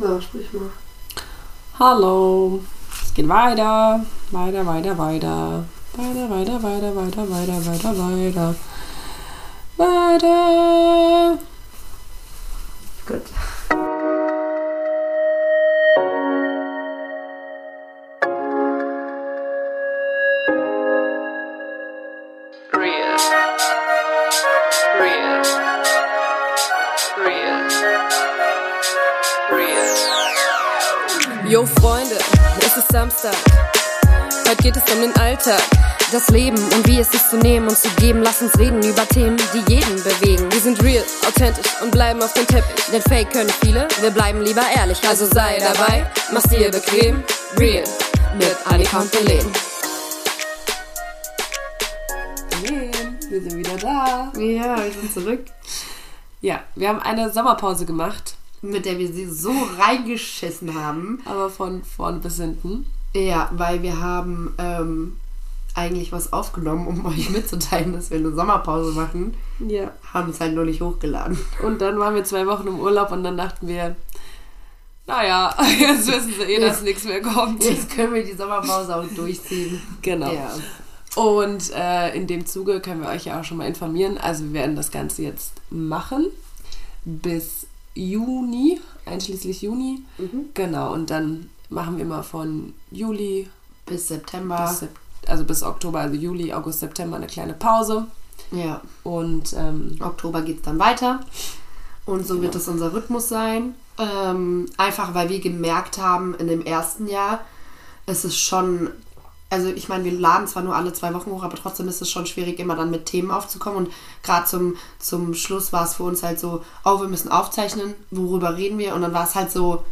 Ja, sprich mal. Hallo. Es geht weiter. Weiter, weiter, weiter. Weiter, weiter, weiter, weiter, weiter, weiter, weiter. Weiter. Gut. Alltag, das Leben und wie es ist zu nehmen und zu geben. Lass uns reden über Themen, die jeden bewegen. Wir sind real, authentisch und bleiben auf dem Teppich. Denn Fake können viele, wir bleiben lieber ehrlich. Also sei dabei, mach's dir bequem. Real mit Annika und Belen. Wir sind wieder da. Ja, wir sind zurück. Ja, wir haben eine Sommerpause gemacht, Mit der wir sie so reingeschissen haben. aber von vorne bis hinten. Ja, weil wir haben ähm, eigentlich was aufgenommen, um euch mitzuteilen, dass wir eine Sommerpause machen. Ja. Haben es halt nur nicht hochgeladen. Und dann waren wir zwei Wochen im Urlaub und dann dachten wir, naja, jetzt wissen sie eh, dass nichts mehr kommt. Jetzt können wir die Sommerpause auch durchziehen. Genau. Ja. Und äh, in dem Zuge können wir euch ja auch schon mal informieren. Also wir werden das Ganze jetzt machen bis Juni, einschließlich Juni. Genau, und dann machen wir mal von Juli Bis September. bis, Sep- also bis Oktober, also Juli, August, September eine kleine Pause. ja. Und ähm, Oktober geht es dann weiter. Und so wird es unser Rhythmus sein. Ähm, einfach weil wir gemerkt haben, in dem ersten Jahr, es ist schon, also ich meine, wir laden zwar nur alle zwei Wochen hoch, aber trotzdem ist es schon schwierig, immer dann mit Themen aufzukommen. Und gerade zum, zum Schluss war es für uns halt so, oh, wir müssen aufzeichnen, worüber reden wir? Und dann war es halt so,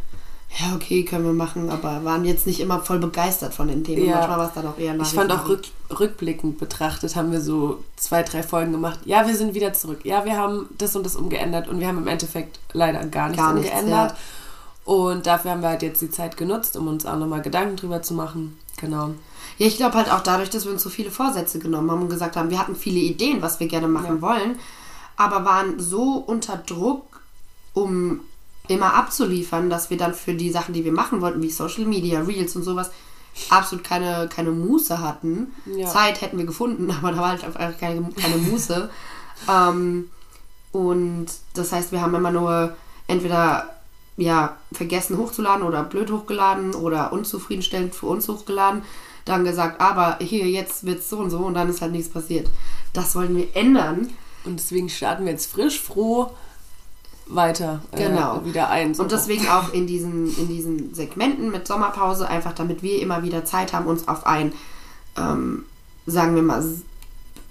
ja, okay, können wir machen, aber waren jetzt nicht immer voll begeistert von den Themen. Ja. Manchmal war es dann auch eher ich fand auch rück, rückblickend betrachtet, haben wir so zwei, drei Folgen gemacht. Ja, wir sind wieder zurück. Ja, wir haben das und das umgeändert und wir haben im Endeffekt leider gar nichts Gar nichts, umgeändert. Und dafür haben wir halt jetzt die Zeit genutzt, um uns auch nochmal Gedanken drüber zu machen. Genau. Ja, ich glaube halt auch dadurch, dass wir uns so viele Vorsätze genommen haben und gesagt haben, wir hatten viele Ideen, was wir gerne machen wollen, aber waren so unter Druck, um immer abzuliefern, dass wir dann für die Sachen, die wir machen wollten, wie Social Media, Reels und sowas, absolut keine, keine Muße hatten. Ja. Zeit hätten wir gefunden, aber da war halt einfach keine, keine Muße. ähm, und das heißt, wir haben immer nur entweder ja, vergessen hochzuladen oder blöd hochgeladen oder unzufriedenstellend für uns hochgeladen. Dann gesagt, aber hier, jetzt wird's so und so und dann ist halt nichts passiert. Das wollen wir ändern. Und deswegen starten wir jetzt frisch, froh weiter Genau. äh, wieder ein. So. Und deswegen auch in diesen, in diesen Segmenten mit Sommerpause, einfach damit wir immer wieder Zeit haben, uns auf ein, ähm, sagen wir mal,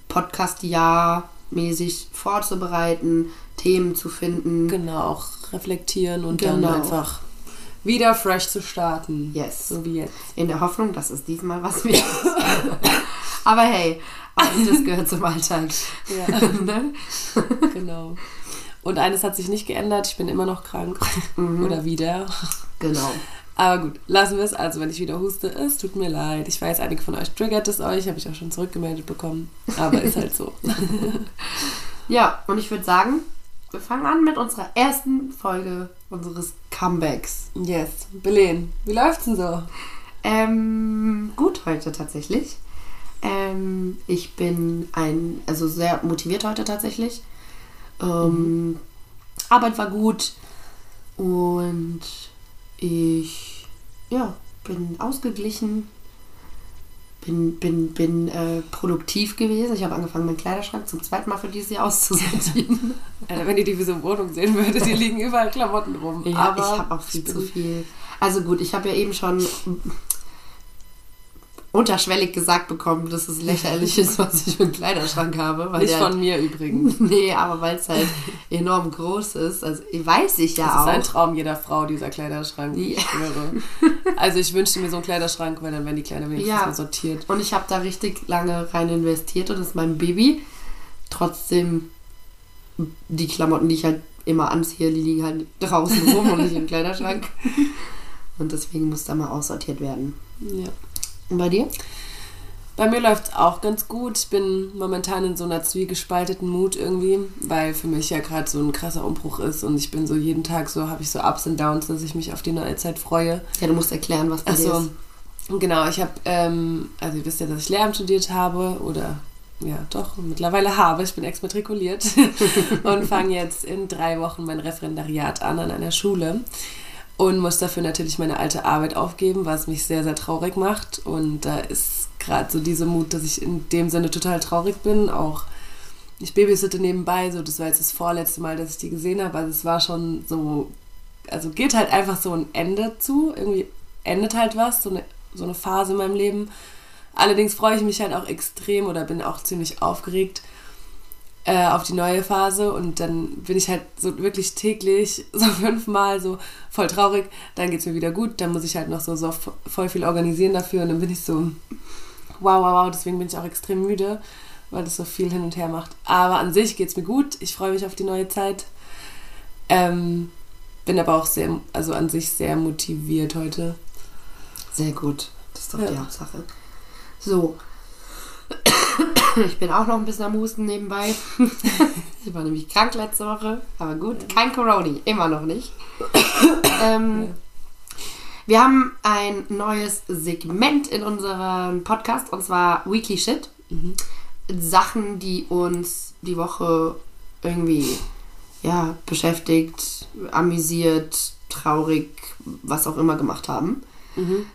Podcast-Jahr mäßig vorzubereiten, Themen zu finden. Genau, auch reflektieren und Genau. dann einfach wieder fresh zu starten. Yes. So wie jetzt. In der Hoffnung, dass es diesmal was wird. Aber hey, auch das gehört zum Alltag. Ja, ne? genau. Und eines hat sich nicht geändert, ich bin immer noch krank. Oder wieder. Genau. Aber gut, lassen wir es. Also, wenn ich wieder huste, es tut mir leid. Ich weiß, einige von euch triggert es euch, habe ich auch schon zurückgemeldet bekommen. Aber ist halt so. Ja, und ich würde sagen, wir fangen an mit unserer ersten Folge unseres Comebacks. yes. Belen, wie läuft's denn so? Ähm, gut heute tatsächlich. Ähm, ich bin ein, also sehr motiviert heute tatsächlich. Ähm, Arbeit war gut und ich, ja, bin ausgeglichen, bin, bin, bin äh, produktiv gewesen. Ich habe angefangen, meinen Kleiderschrank zum zweiten Mal für dieses Jahr auszusortieren. Alter, wenn ihr die Vision Wohnung sehen würdet, hier liegen überall Klamotten rum. Ja, Aber ich habe auch viel zu viel. Also gut, ich habe ja eben schon unterschwellig gesagt bekommen, dass es lächerlich ist, was ich für einen Kleiderschrank habe. Weil Nicht von mir übrigens. Nee, aber weil es halt enorm groß ist. Also weiß ich ja Das ist ein auch. Traum jeder Frau, dieser Kleiderschrank. Ich Ja. schwöre. Also ich wünschte mir so einen Kleiderschrank, weil dann wären die Kleider wenigstens Ja. mal sortiert. Und ich habe da richtig lange rein investiert und das ist mein Baby. Trotzdem, die Klamotten, die ich halt immer anziehe, die liegen halt draußen rum und nicht im Kleiderschrank. Und deswegen muss da mal aussortiert werden. Ja. Und bei dir? Bei mir läuft es auch ganz gut. Ich bin momentan in so einer zwiegespalteten Mut irgendwie, weil für mich ja gerade so ein krasser Umbruch ist und ich bin so jeden Tag so, habe ich so Ups und Downs, dass ich mich auf die neue Zeit freue. Ja, du musst erklären, was dir Achso, ist. genau, ich habe, ähm, also ihr wisst ja, dass ich Lehramt studiert habe oder ja, doch, mittlerweile habe. Ich bin exmatrikuliert und fange jetzt in drei Wochen mein Referendariat an an einer Schule und muss dafür natürlich meine alte Arbeit aufgeben, was mich sehr, sehr traurig macht. Und da ist gerade so diese Mut, dass ich in dem Sinne total traurig bin. Auch ich babysitte nebenbei, so das war jetzt das vorletzte Mal, dass ich die gesehen habe. Also es war schon so, also geht halt einfach so ein Ende zu. Irgendwie endet halt was, so eine, so eine Phase in meinem Leben. Allerdings freue ich mich halt auch extrem oder bin auch ziemlich aufgeregt äh, auf die neue Phase und dann bin ich halt so wirklich täglich so fünfmal so voll traurig, dann geht es mir wieder gut, dann muss ich halt noch so, so voll viel organisieren dafür und dann bin ich so wow, wow, wow, deswegen bin ich auch extrem müde, weil das so viel hin und her macht. Aber an sich geht es mir gut, ich freue mich auf die neue Zeit. Ähm, bin aber auch sehr, also an sich sehr motiviert heute. Sehr gut. Das ist doch Ja. die Hauptsache. So. Ich bin auch noch ein bisschen am Husten nebenbei. Ich war nämlich krank letzte Woche. Aber gut, kein Corona. Immer noch nicht. Ähm, wir haben ein neues Segment in unserem Podcast und zwar Weekly Shit. Sachen, die uns die Woche irgendwie ja, beschäftigt, amüsiert, traurig, was auch immer gemacht haben.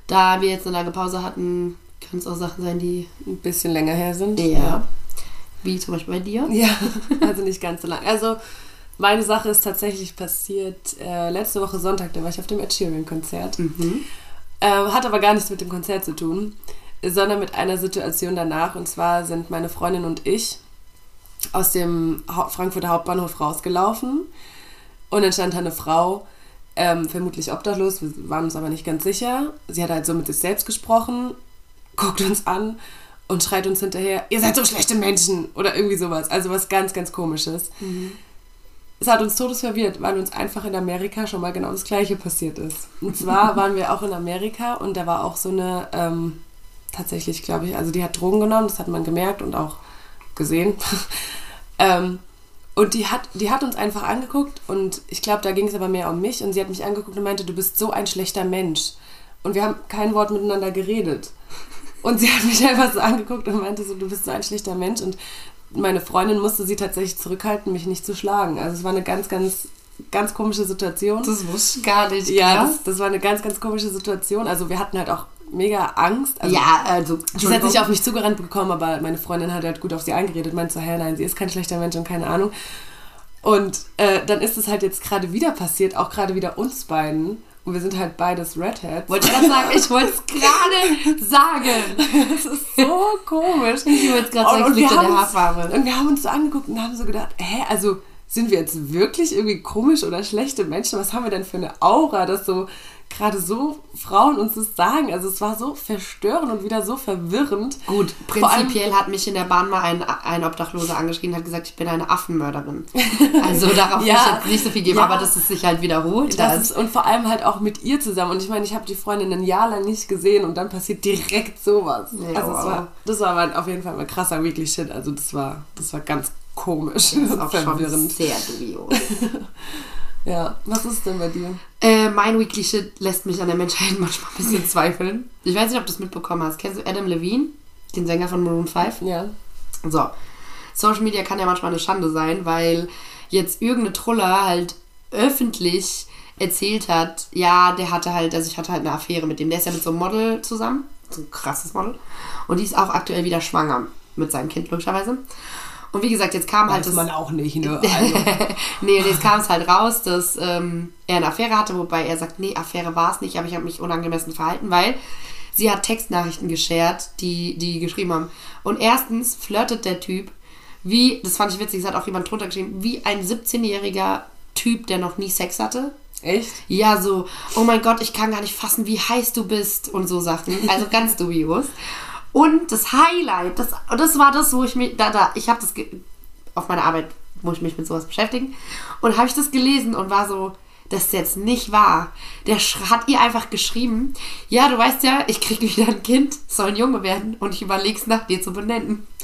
Da wir jetzt eine lange Pause hatten, können es auch Sachen sein, die Ein bisschen länger her sind. ja. Wie zum Beispiel bei dir. Ja, also nicht ganz so lang. Also meine Sache ist tatsächlich passiert äh, letzte Woche Sonntag, da war ich auf dem Ed Sheeran-Konzert. Mhm. Ähm, hat aber gar nichts mit dem Konzert zu tun, sondern mit einer Situation danach. Und zwar sind meine Freundin und ich aus dem Hau Frankfurter Hauptbahnhof rausgelaufen. Und dann stand da eine Frau, ähm, vermutlich obdachlos, wir waren uns aber nicht ganz sicher. Sie hat halt so mit sich selbst gesprochen, guckt uns an und schreit uns hinterher, ihr seid so schlechte Menschen oder irgendwie sowas. Also was ganz, ganz komisches. Es hat uns todesverwirrt, weil uns einfach in Amerika schon mal genau das Gleiche passiert ist. Und zwar waren wir auch in Amerika und da war auch so eine, ähm, tatsächlich glaube ich, also die hat Drogen genommen, das hat man gemerkt und auch gesehen. ähm, und die hat, die hat uns einfach angeguckt und ich glaube, da ging es aber mehr um mich und sie hat mich angeguckt und meinte, du bist so ein schlechter Mensch. Und wir haben kein Wort miteinander geredet. Und sie hat mich einfach so angeguckt und meinte so, du bist so ein schlechter Mensch. Und meine Freundin musste sie tatsächlich zurückhalten, mich nicht zu schlagen. Also es war eine ganz, ganz, ganz komische Situation. Das wusste ich gar nicht. ja, das, das war eine ganz, ganz komische Situation. Also wir hatten halt auch mega Angst. Also ja, also. Sie hat sich auf mich zugerannt bekommen, aber meine Freundin hat halt gut auf sie eingeredet, meinte so, hä, nein, sie ist kein schlechter Mensch und keine Ahnung. Und äh, dann ist es halt jetzt gerade wieder passiert, auch gerade wieder uns beiden. Und wir sind halt beides Redheads. Wollte ich gerade sagen, ich wollte es gerade sagen. Das ist so komisch. Ich wollte es gerade sagen, Und- und wir der Haarfarbe. Und wir haben uns so angeguckt und haben so gedacht, hä, also sind wir jetzt wirklich irgendwie komisch oder schlechte Menschen? Was haben wir denn für eine Aura, dass so gerade so Frauen uns das sagen? Also es war so verstörend und wieder so verwirrend. Gut, Vor allem- prinzipiell hat mich in der Bahn mal ein, ein Obdachloser angeschrien und hat gesagt, ich bin eine Affenmörderin. Also darauf Ja. ich jetzt nicht so viel geben, Ja. aber dass es sich halt wiederholt Das hat. ist, und vor allem halt auch mit ihr zusammen. Und ich meine, ich habe die Freundin ein Jahr lang nicht gesehen und dann passiert direkt sowas. Ja, also wow. war, das war aber auf jeden Fall mal krasser Weekly Shit. Also das war, das war ganz komisch. Das ist auch schon verwirrend. sehr dubios. Ja, was ist denn bei dir? Äh, mein Weekly Shit lässt mich an der Menschheit manchmal ein bisschen zweifeln. Ich weiß nicht, ob du es mitbekommen hast. Kennst du Adam Levine, den Sänger von Maroon 5? Ja. So, Social Media kann ja manchmal eine Schande sein, weil jetzt irgendeine Truller halt öffentlich erzählt hat, ja, der hatte halt, also ich hatte halt eine Affäre mit dem. Der ist ja mit so einem Model zusammen, so ein krasses Model. Und die ist auch aktuell wieder schwanger mit seinem Kind, logischerweise. Und wie gesagt, jetzt kam halt Weiß das. man auch nicht, ne? Also, nee, und jetzt kam es halt raus, dass ähm, er eine Affäre hatte, wobei er sagt, nee, Affäre war es nicht, aber ich habe mich unangemessen verhalten, weil sie hat Textnachrichten geshared, die die geschrieben haben. Und erstens flirtet der Typ wie, das fand ich witzig, es hat auch jemand drunter geschrieben, wie ein 17-jähriger Typ, der noch nie Sex hatte. echt? Ja, so, oh mein Gott, ich kann gar nicht fassen, wie heiß du bist und so Sachen. Also ganz dubios. Und das Highlight, das, das war das, wo ich mich, da, da, ich habe das auf meiner Arbeit, muss ich mich mit sowas beschäftigen. Und habe ich das gelesen und war so, das ist jetzt nicht wahr. Der hat ihr einfach geschrieben, ja, du weißt ja, ich krieg wieder ein Kind, soll ein Junge werden und ich überleg's nach dir zu benennen.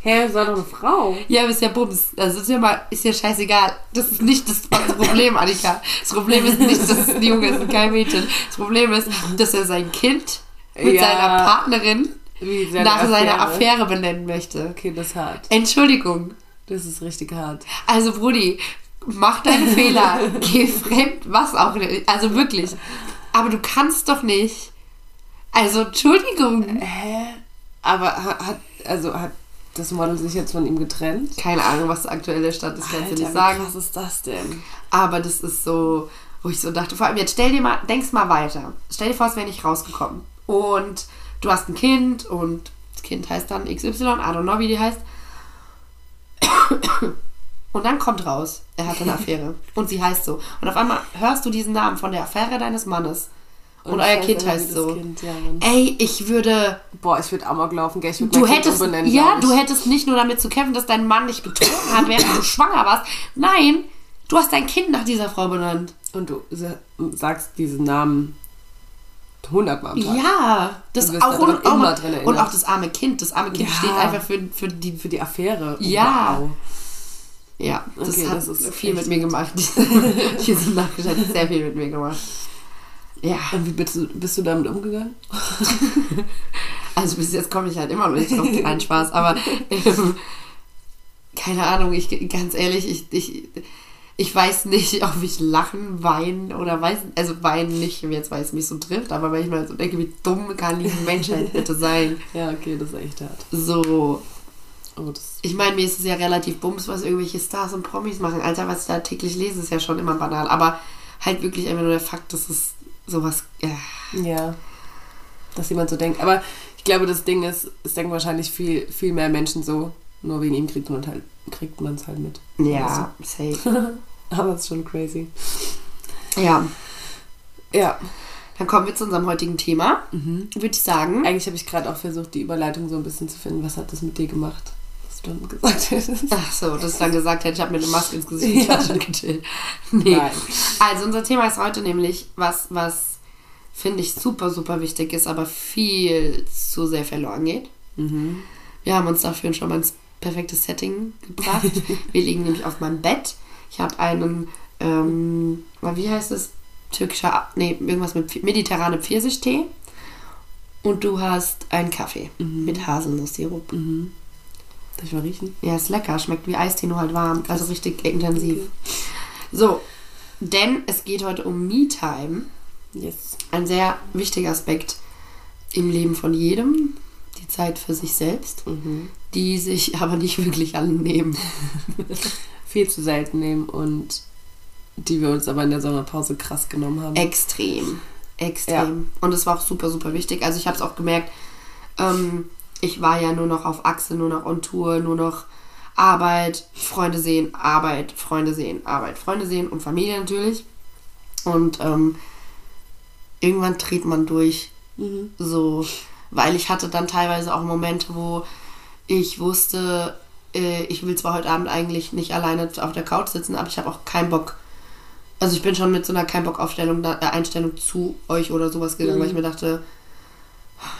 Hä, das war doch eine Frau. Ja, aber ist ja Bums. Also ist ja mal, ist ja scheißegal. Das ist nicht das Problem, Annika. Das Problem ist nicht, dass es ein Junge ist und kein Mädchen. Das Problem ist, dass er sein Kind mit Ja. seiner Partnerin Wie seine nach seiner Affäre. Affäre benennen möchte. Okay, das ist hart. Entschuldigung. Das ist richtig hart. Also, Brudi, mach deinen Fehler. Geh fremd, was auch nicht. Also wirklich. Aber du kannst doch nicht. Also, Entschuldigung. Hä? Aber ha- hat, also hat das Model sich jetzt von ihm getrennt? Keine Ahnung, was der aktuelle Stand ist, kannst du nicht sagen. krass ist das denn? Aber das ist so, wo ich so dachte, vor allem jetzt stell dir mal, denkst mal weiter. Stell dir vor, es wäre nicht rausgekommen. Und du hast ein Kind und das Kind heißt dann XY, I don't know, wie die heißt. Und dann kommt raus, er hatte eine Affäre. Und sie heißt so. Und auf einmal hörst du diesen Namen von der Affäre deines Mannes. Und, ich euer Kind heißt so. Kind, ja. Ey, ich würde. Boah, ich würde Amok laufen, gell? Ich würde Du hättest, umbenennen, ja, du hättest nicht nur damit zu kämpfen, dass dein Mann dich betrogen hat, während du schwanger warst. Nein, du hast dein Kind nach dieser Frau benannt. Und du sa- sagst diesen Namen hundertmal am Tag. Ja, das auch, und, auch, immer dran und auch das arme Kind. Das arme Kind Ja. steht einfach für, für die. Für die Affäre. Ja. Wow. Ja, das Okay, hat das ist viel mit mir gemacht. Diese Nachricht hat sehr viel mit mir gemacht. Ja, Und wie bist du, bist du damit umgegangen? also bis jetzt komme ich halt immer noch nicht drauf. Kein Spaß, aber ähm, keine Ahnung, ich ganz ehrlich, ich, ich, ich weiß nicht, ob ich lachen, weinen oder weiß, also weinen nicht, jetzt weil es mich so trifft, aber wenn ich mal so denke, wie dumm kann die Menschheit bitte sein? Ja, okay, das ist echt hart. So, Oh, Ich meine, mir ist es ja relativ bums, was irgendwelche Stars und Promis machen. Alter, was ich da täglich lese, ist ja schon immer banal. Aber halt wirklich einfach nur der Fakt, dass es sowas. Ja. ja. Dass jemand so denkt. Aber ich glaube, das Ding ist, es denken wahrscheinlich viel, viel mehr Menschen so. Nur wegen ihm kriegt man halt, kriegt man es halt mit. Ja, safe. Aber es ist schon crazy. Ja. Ja. Dann kommen wir zu unserem heutigen Thema. Würde ich sagen. Eigentlich habe ich gerade auch versucht, die Überleitung so ein bisschen zu finden. Was hat das mit dir gemacht? Was du dann gesagt hättest. Ach so, dass ich dann gesagt hätte, ich habe mir eine Maske ins Gesicht Ja. ja. gechillt. Nee. Nein. Also unser Thema ist heute nämlich was, was finde ich super, super wichtig ist, aber viel zu sehr verloren geht. Mhm. Wir haben uns dafür schon mal ins perfekte Setting gebracht. Wir liegen nämlich auf meinem Bett. Ich habe einen, ähm, wie heißt es? Türkischer, nee, irgendwas mit mediterrane Pfirsichtee. Und du hast einen Kaffee mit Haselnusssirup. Darf ich mal riechen? Ja, ist lecker. Schmeckt wie Eistee, nur halt warm. Also richtig intensiv. So, denn es geht heute um Me-Time. Yes. Ein sehr wichtiger Aspekt im Leben von jedem. Die Zeit für sich selbst, die sich aber nicht wirklich alle nehmen. Viel zu selten nehmen und die wir uns aber in der Sommerpause krass genommen haben. Extrem. Extrem. Und es war auch super, super wichtig. Also ich habe es auch gemerkt, ähm, ich war ja nur noch auf Achse, nur noch on Tour, nur noch Arbeit, Freunde sehen, Arbeit, Freunde sehen, Arbeit, Freunde sehen und Familie natürlich. Und ähm, irgendwann dreht man durch. Mhm. So, weil ich hatte dann teilweise auch Momente, wo ich wusste, äh, ich will zwar heute Abend eigentlich nicht alleine auf der Couch sitzen, aber ich habe auch keinen Bock. Also ich bin schon mit so einer kein Bock Aufstellung, äh, Einstellung zu euch oder sowas gegangen, Mhm. weil ich mir dachte,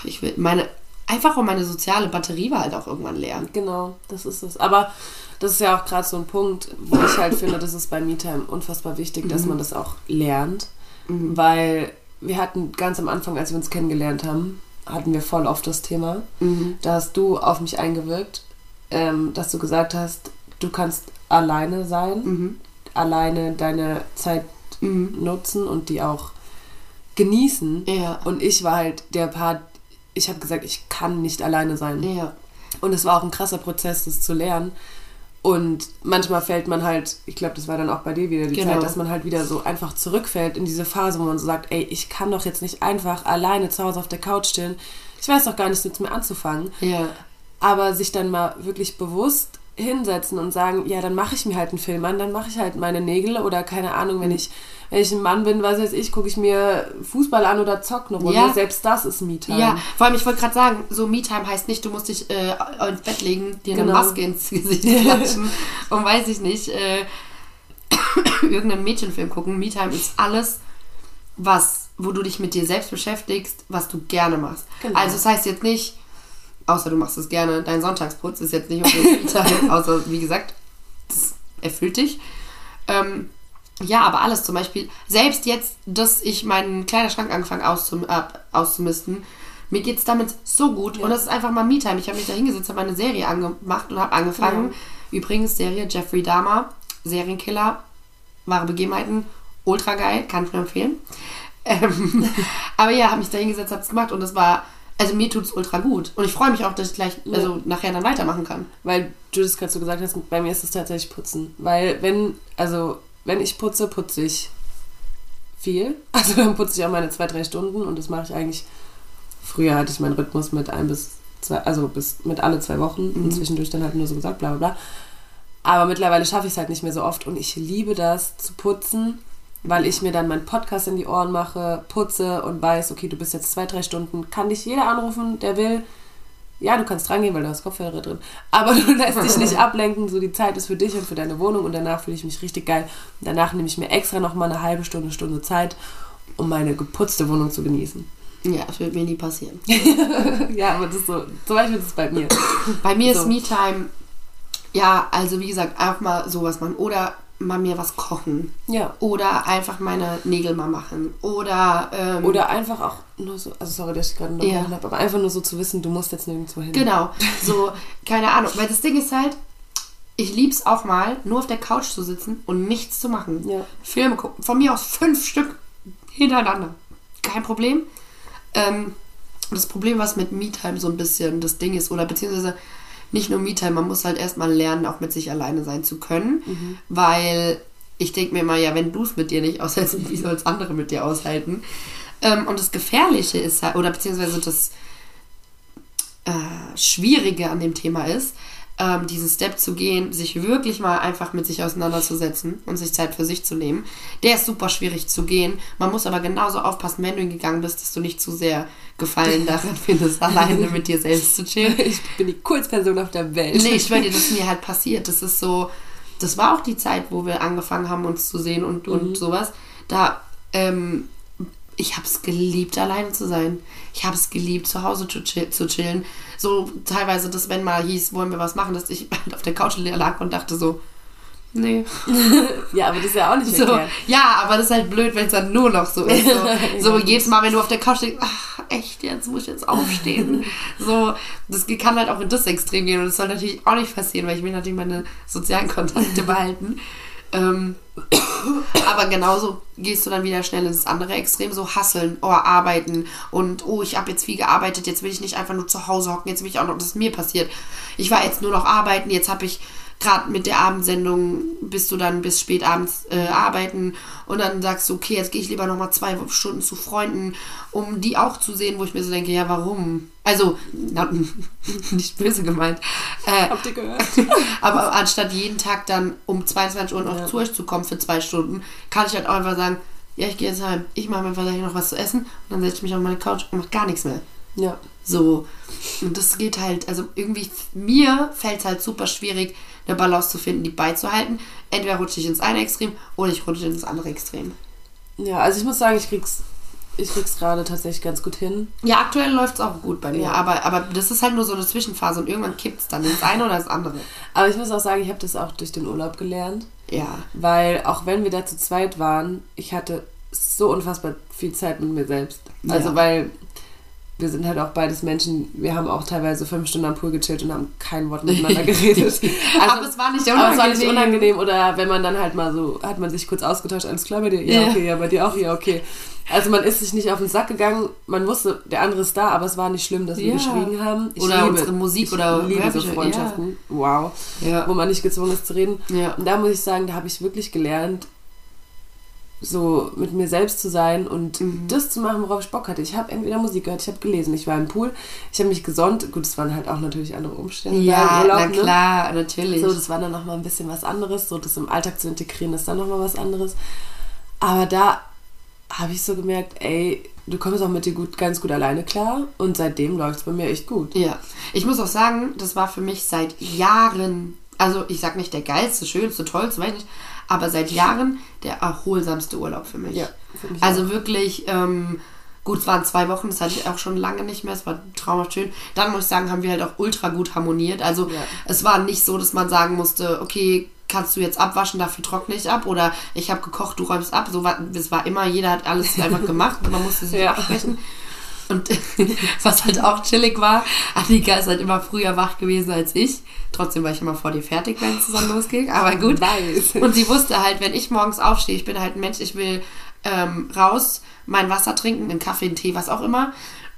ich will meine einfach auch meine soziale Batterie war halt auch irgendwann leer. Genau, das ist es. Aber das ist ja auch gerade so ein Punkt, wo ich halt finde, das ist bei MeTime unfassbar wichtig, dass man das auch lernt. Weil wir hatten ganz am Anfang, als wir uns kennengelernt haben, hatten wir voll oft das Thema. Da hast du auf mich eingewirkt, ähm, dass du gesagt hast, du kannst alleine sein, alleine deine Zeit nutzen und die auch genießen. Ja. Und ich war halt der Part, ich habe gesagt, ich kann nicht alleine sein. Ja. Und es war auch ein krasser Prozess, das zu lernen. Und manchmal fällt man halt, ich glaube, das war dann auch bei dir wieder die Genau. Zeit, dass man halt wieder so einfach zurückfällt in diese Phase, wo man so sagt, ey, ich kann doch jetzt nicht einfach alleine zu Hause auf der Couch chillen. Ich weiß doch gar nicht, mit mir anzufangen. Ja. Aber sich dann mal wirklich bewusst hinsetzen und sagen, ja, dann mache ich mir halt einen Film an, dann mache ich halt meine Nägel oder keine Ahnung, wenn ich, wenn ich ein Mann bin, was weiß ich, gucke ich mir Fußball an oder zock eine Runde. Ja. Selbst das ist Me-Time. Ja, vor allem, ich wollte gerade sagen, so Me-Time heißt nicht, du musst dich äh, ins Bett legen, dir eine Genau. Maske ins Gesicht klatschen und weiß ich nicht, äh, irgendeinen Mädchenfilm gucken. Me-Time ist alles, was, wo du dich mit dir selbst beschäftigst, was du gerne machst. Genau. Also das heißt jetzt nicht, außer du machst es gerne, dein Sonntagsputz ist jetzt nicht unbedingt Me-Time, außer wie gesagt, das erfüllt dich. Ähm, ja, aber alles zum Beispiel, selbst jetzt, dass ich meinen Kleiderschrank angefangen auszum äh, auszumisten, mir geht's damit so gut und das ist einfach mal Me-Time. Ich habe mich da hingesetzt, habe meine Serie angemacht und habe angefangen. Übrigens, Serie Jeffrey Dahmer, Serienkiller, wahre Begebenheiten, ultra geil, kann ich nur empfehlen. Ähm, aber ja, habe mich da hingesetzt, habe es gemacht und das war, also mir tut's ultra gut. Und ich freue mich auch, dass ich gleich, also nachher dann weitermachen kann. Weil du das gerade so gesagt hast, bei mir ist es tatsächlich Putzen. Weil wenn, also wenn ich putze, putze ich viel. Also dann putze ich auch meine zwei, drei Stunden und das mache ich eigentlich. Früher hatte ich meinen Rhythmus mit ein bis zwei, also bis mit alle zwei Wochen und zwischendurch dann halt nur so gesagt, bla bla bla. Aber mittlerweile schaffe ich es halt nicht mehr so oft und ich liebe das zu putzen, weil ich mir dann meinen Podcast in die Ohren mache, putze und weiß, okay, du bist jetzt zwei, drei Stunden, kann dich jeder anrufen, der will. Ja, du kannst rangehen, weil du hast Kopfhörer drin. Aber du lässt dich nicht ablenken. So die Zeit ist für dich und für deine Wohnung und danach fühle ich mich richtig geil. Und danach nehme ich mir extra nochmal eine halbe Stunde, Stunde Zeit, um meine geputzte Wohnung zu genießen. Ja, das wird mir nie passieren. ja, aber das ist so, zum Beispiel ist es bei mir. Bei mir So. ist Me-Time, ja, also wie gesagt, einfach mal sowas machen. Oder mal mir was kochen. Ja. Oder einfach meine Nägel mal machen. Oder, ähm, Oder einfach auch nur so, also sorry, dass ich gerade unterbrochen Ja. habe, aber einfach nur so zu wissen, du musst jetzt nirgendwo hin. genau, so, keine Ahnung. Weil das Ding ist halt, ich lieb's auch mal, nur auf der Couch zu sitzen und nichts zu machen. Ja. Filme gucken. Von mir aus fünf Stück hintereinander. Kein Problem. Ähm, das Problem, was mit Me-Time so ein bisschen das Ding ist, oder beziehungsweise nicht nur Me-Time, man muss halt erstmal lernen, auch mit sich alleine sein zu können, weil ich denke mir immer, ja, wenn du es mit dir nicht aushältst, wie soll es andere mit dir aushalten? Ähm, und das Gefährliche ist halt, oder beziehungsweise das äh, Schwierige an dem Thema ist, ähm, diesen Step zu gehen, sich wirklich mal einfach mit sich auseinanderzusetzen und sich Zeit für sich zu nehmen. Der ist super schwierig zu gehen. Man muss aber genauso aufpassen, wenn du ihn gegangen bist, dass du nicht zu sehr Gefallen daran findest, alleine mit dir selbst zu chillen. Ich bin die coolste Person auf der Welt. Nee, ich dir, das ist mir halt passiert. Das ist so, das war auch die Zeit, wo wir angefangen haben, uns zu sehen und, und sowas. Da, ähm, ich habe es geliebt, alleine zu sein. Ich habe es geliebt, zu Hause zu, chill, zu chillen. So teilweise, dass wenn mal hieß, wollen wir was machen, dass ich halt auf der Couch lag und dachte so, nee. Ja, aber das ist ja auch nicht So, verkehrt. ja, aber das ist halt blöd, wenn es dann nur noch so ist. So, so jedes Mal, wenn du auf der Couch denkst, ach, echt, jetzt muss ich jetzt aufstehen. so, das kann halt auch in das Extrem gehen und das soll natürlich auch nicht passieren, weil ich will natürlich meine sozialen Kontakte behalten. Ähm, aber genauso gehst du dann wieder schnell ins andere Extrem, so hasseln, oh, arbeiten und oh, ich habe jetzt viel gearbeitet, jetzt will ich nicht einfach nur zu Hause hocken, jetzt will ich auch noch, das ist mir passiert. Ich war jetzt nur noch arbeiten, jetzt habe ich gerade mit der Abendsendung bist du dann bis spät abends äh, arbeiten und dann sagst du, okay, jetzt gehe ich lieber noch mal zwei Stunden zu Freunden, um die auch zu sehen, wo ich mir so denke, ja, warum? Also, na, nicht böse gemeint. Äh, Habt ihr gehört? aber anstatt jeden Tag dann um 22 Uhr noch zu euch zu kommen für zwei Stunden, kann ich halt auch einfach sagen, ja, ich gehe jetzt heim, ich mache mir vielleicht noch was zu essen und dann setze ich mich auf meine Couch und mache gar nichts mehr. Ja. So. Und das geht halt, also irgendwie, mir fällt es halt super schwierig, eine Balance zu finden, die beizuhalten. Entweder rutsche ich ins eine Extrem oder ich rutsche ins andere Extrem. Ja, also ich muss sagen, ich krieg's, ich krieg's gerade tatsächlich ganz gut hin. Ja, aktuell läuft es auch gut bei mir, Ja. aber, aber das ist halt nur so eine Zwischenphase und irgendwann kippt es dann ins eine oder ins andere. Aber ich muss auch sagen, ich habe das auch durch den Urlaub gelernt. Ja. Weil auch wenn wir da zu zweit waren, ich hatte so unfassbar viel Zeit mit mir selbst. Also Ja. weil wir sind halt auch beides Menschen, wir haben auch teilweise fünf Stunden am Pool gechillt und haben kein Wort miteinander geredet. Also, aber es war nicht aber es war nicht unangenehm. unangenehm oder wenn man dann halt mal so, hat man sich kurz ausgetauscht, alles klar bei dir? Ja, Ja. okay, ja, bei dir auch, ja, okay. Also man ist sich nicht auf den Sack gegangen, man wusste, der andere ist da, aber es war nicht schlimm, dass wir Ja. geschwiegen haben. Ich Oder unsere Musik oder liebe so Freundschaften. Wow. Ja. Wo man nicht gezwungen ist zu reden. Ja. Und da muss ich sagen, da habe ich wirklich gelernt, so mit mir selbst zu sein und Mhm. das zu machen, worauf ich Bock hatte. Ich habe entweder Musik gehört, ich habe gelesen, ich war im Pool, ich habe mich gesonnt. Gut, es waren halt auch natürlich andere Umstände. Ja, Urlaub, na ne? klar, natürlich. So, das war dann nochmal ein bisschen was anderes. So, das im Alltag zu integrieren, ist dann nochmal was anderes. Aber da habe ich so gemerkt, ey, du kommst auch mit dir gut, ganz gut alleine klar. Und seitdem läuft es bei mir echt gut. Ja, ich muss auch sagen, das war für mich seit Jahren, also ich sag nicht der geilste, schönste, tollste, weiß ich nicht, aber seit Jahren der erholsamste Urlaub für mich. Ja, also wirklich, ähm, gut, es waren zwei Wochen, das hatte ich auch schon lange nicht mehr, es war traumhaft schön. Dann muss ich sagen, haben wir halt auch ultra gut harmoniert. Also Ja. es war nicht so, dass man sagen musste, okay, kannst du jetzt abwaschen, dafür trockne ich ab oder ich habe gekocht, du räumst ab. So war, es war immer, jeder hat alles einfach gemacht und man musste sich Ja. absprechen. Und was halt auch chillig war, Annika ist halt immer früher wach gewesen als ich. Trotzdem war ich immer vor dir fertig, wenn es zusammen losging. Aber gut. Weiß. Und sie wusste halt, wenn ich morgens aufstehe, ich bin halt ein Mensch, ich will ähm, raus, mein Wasser trinken, einen Kaffee, einen Tee, was auch immer.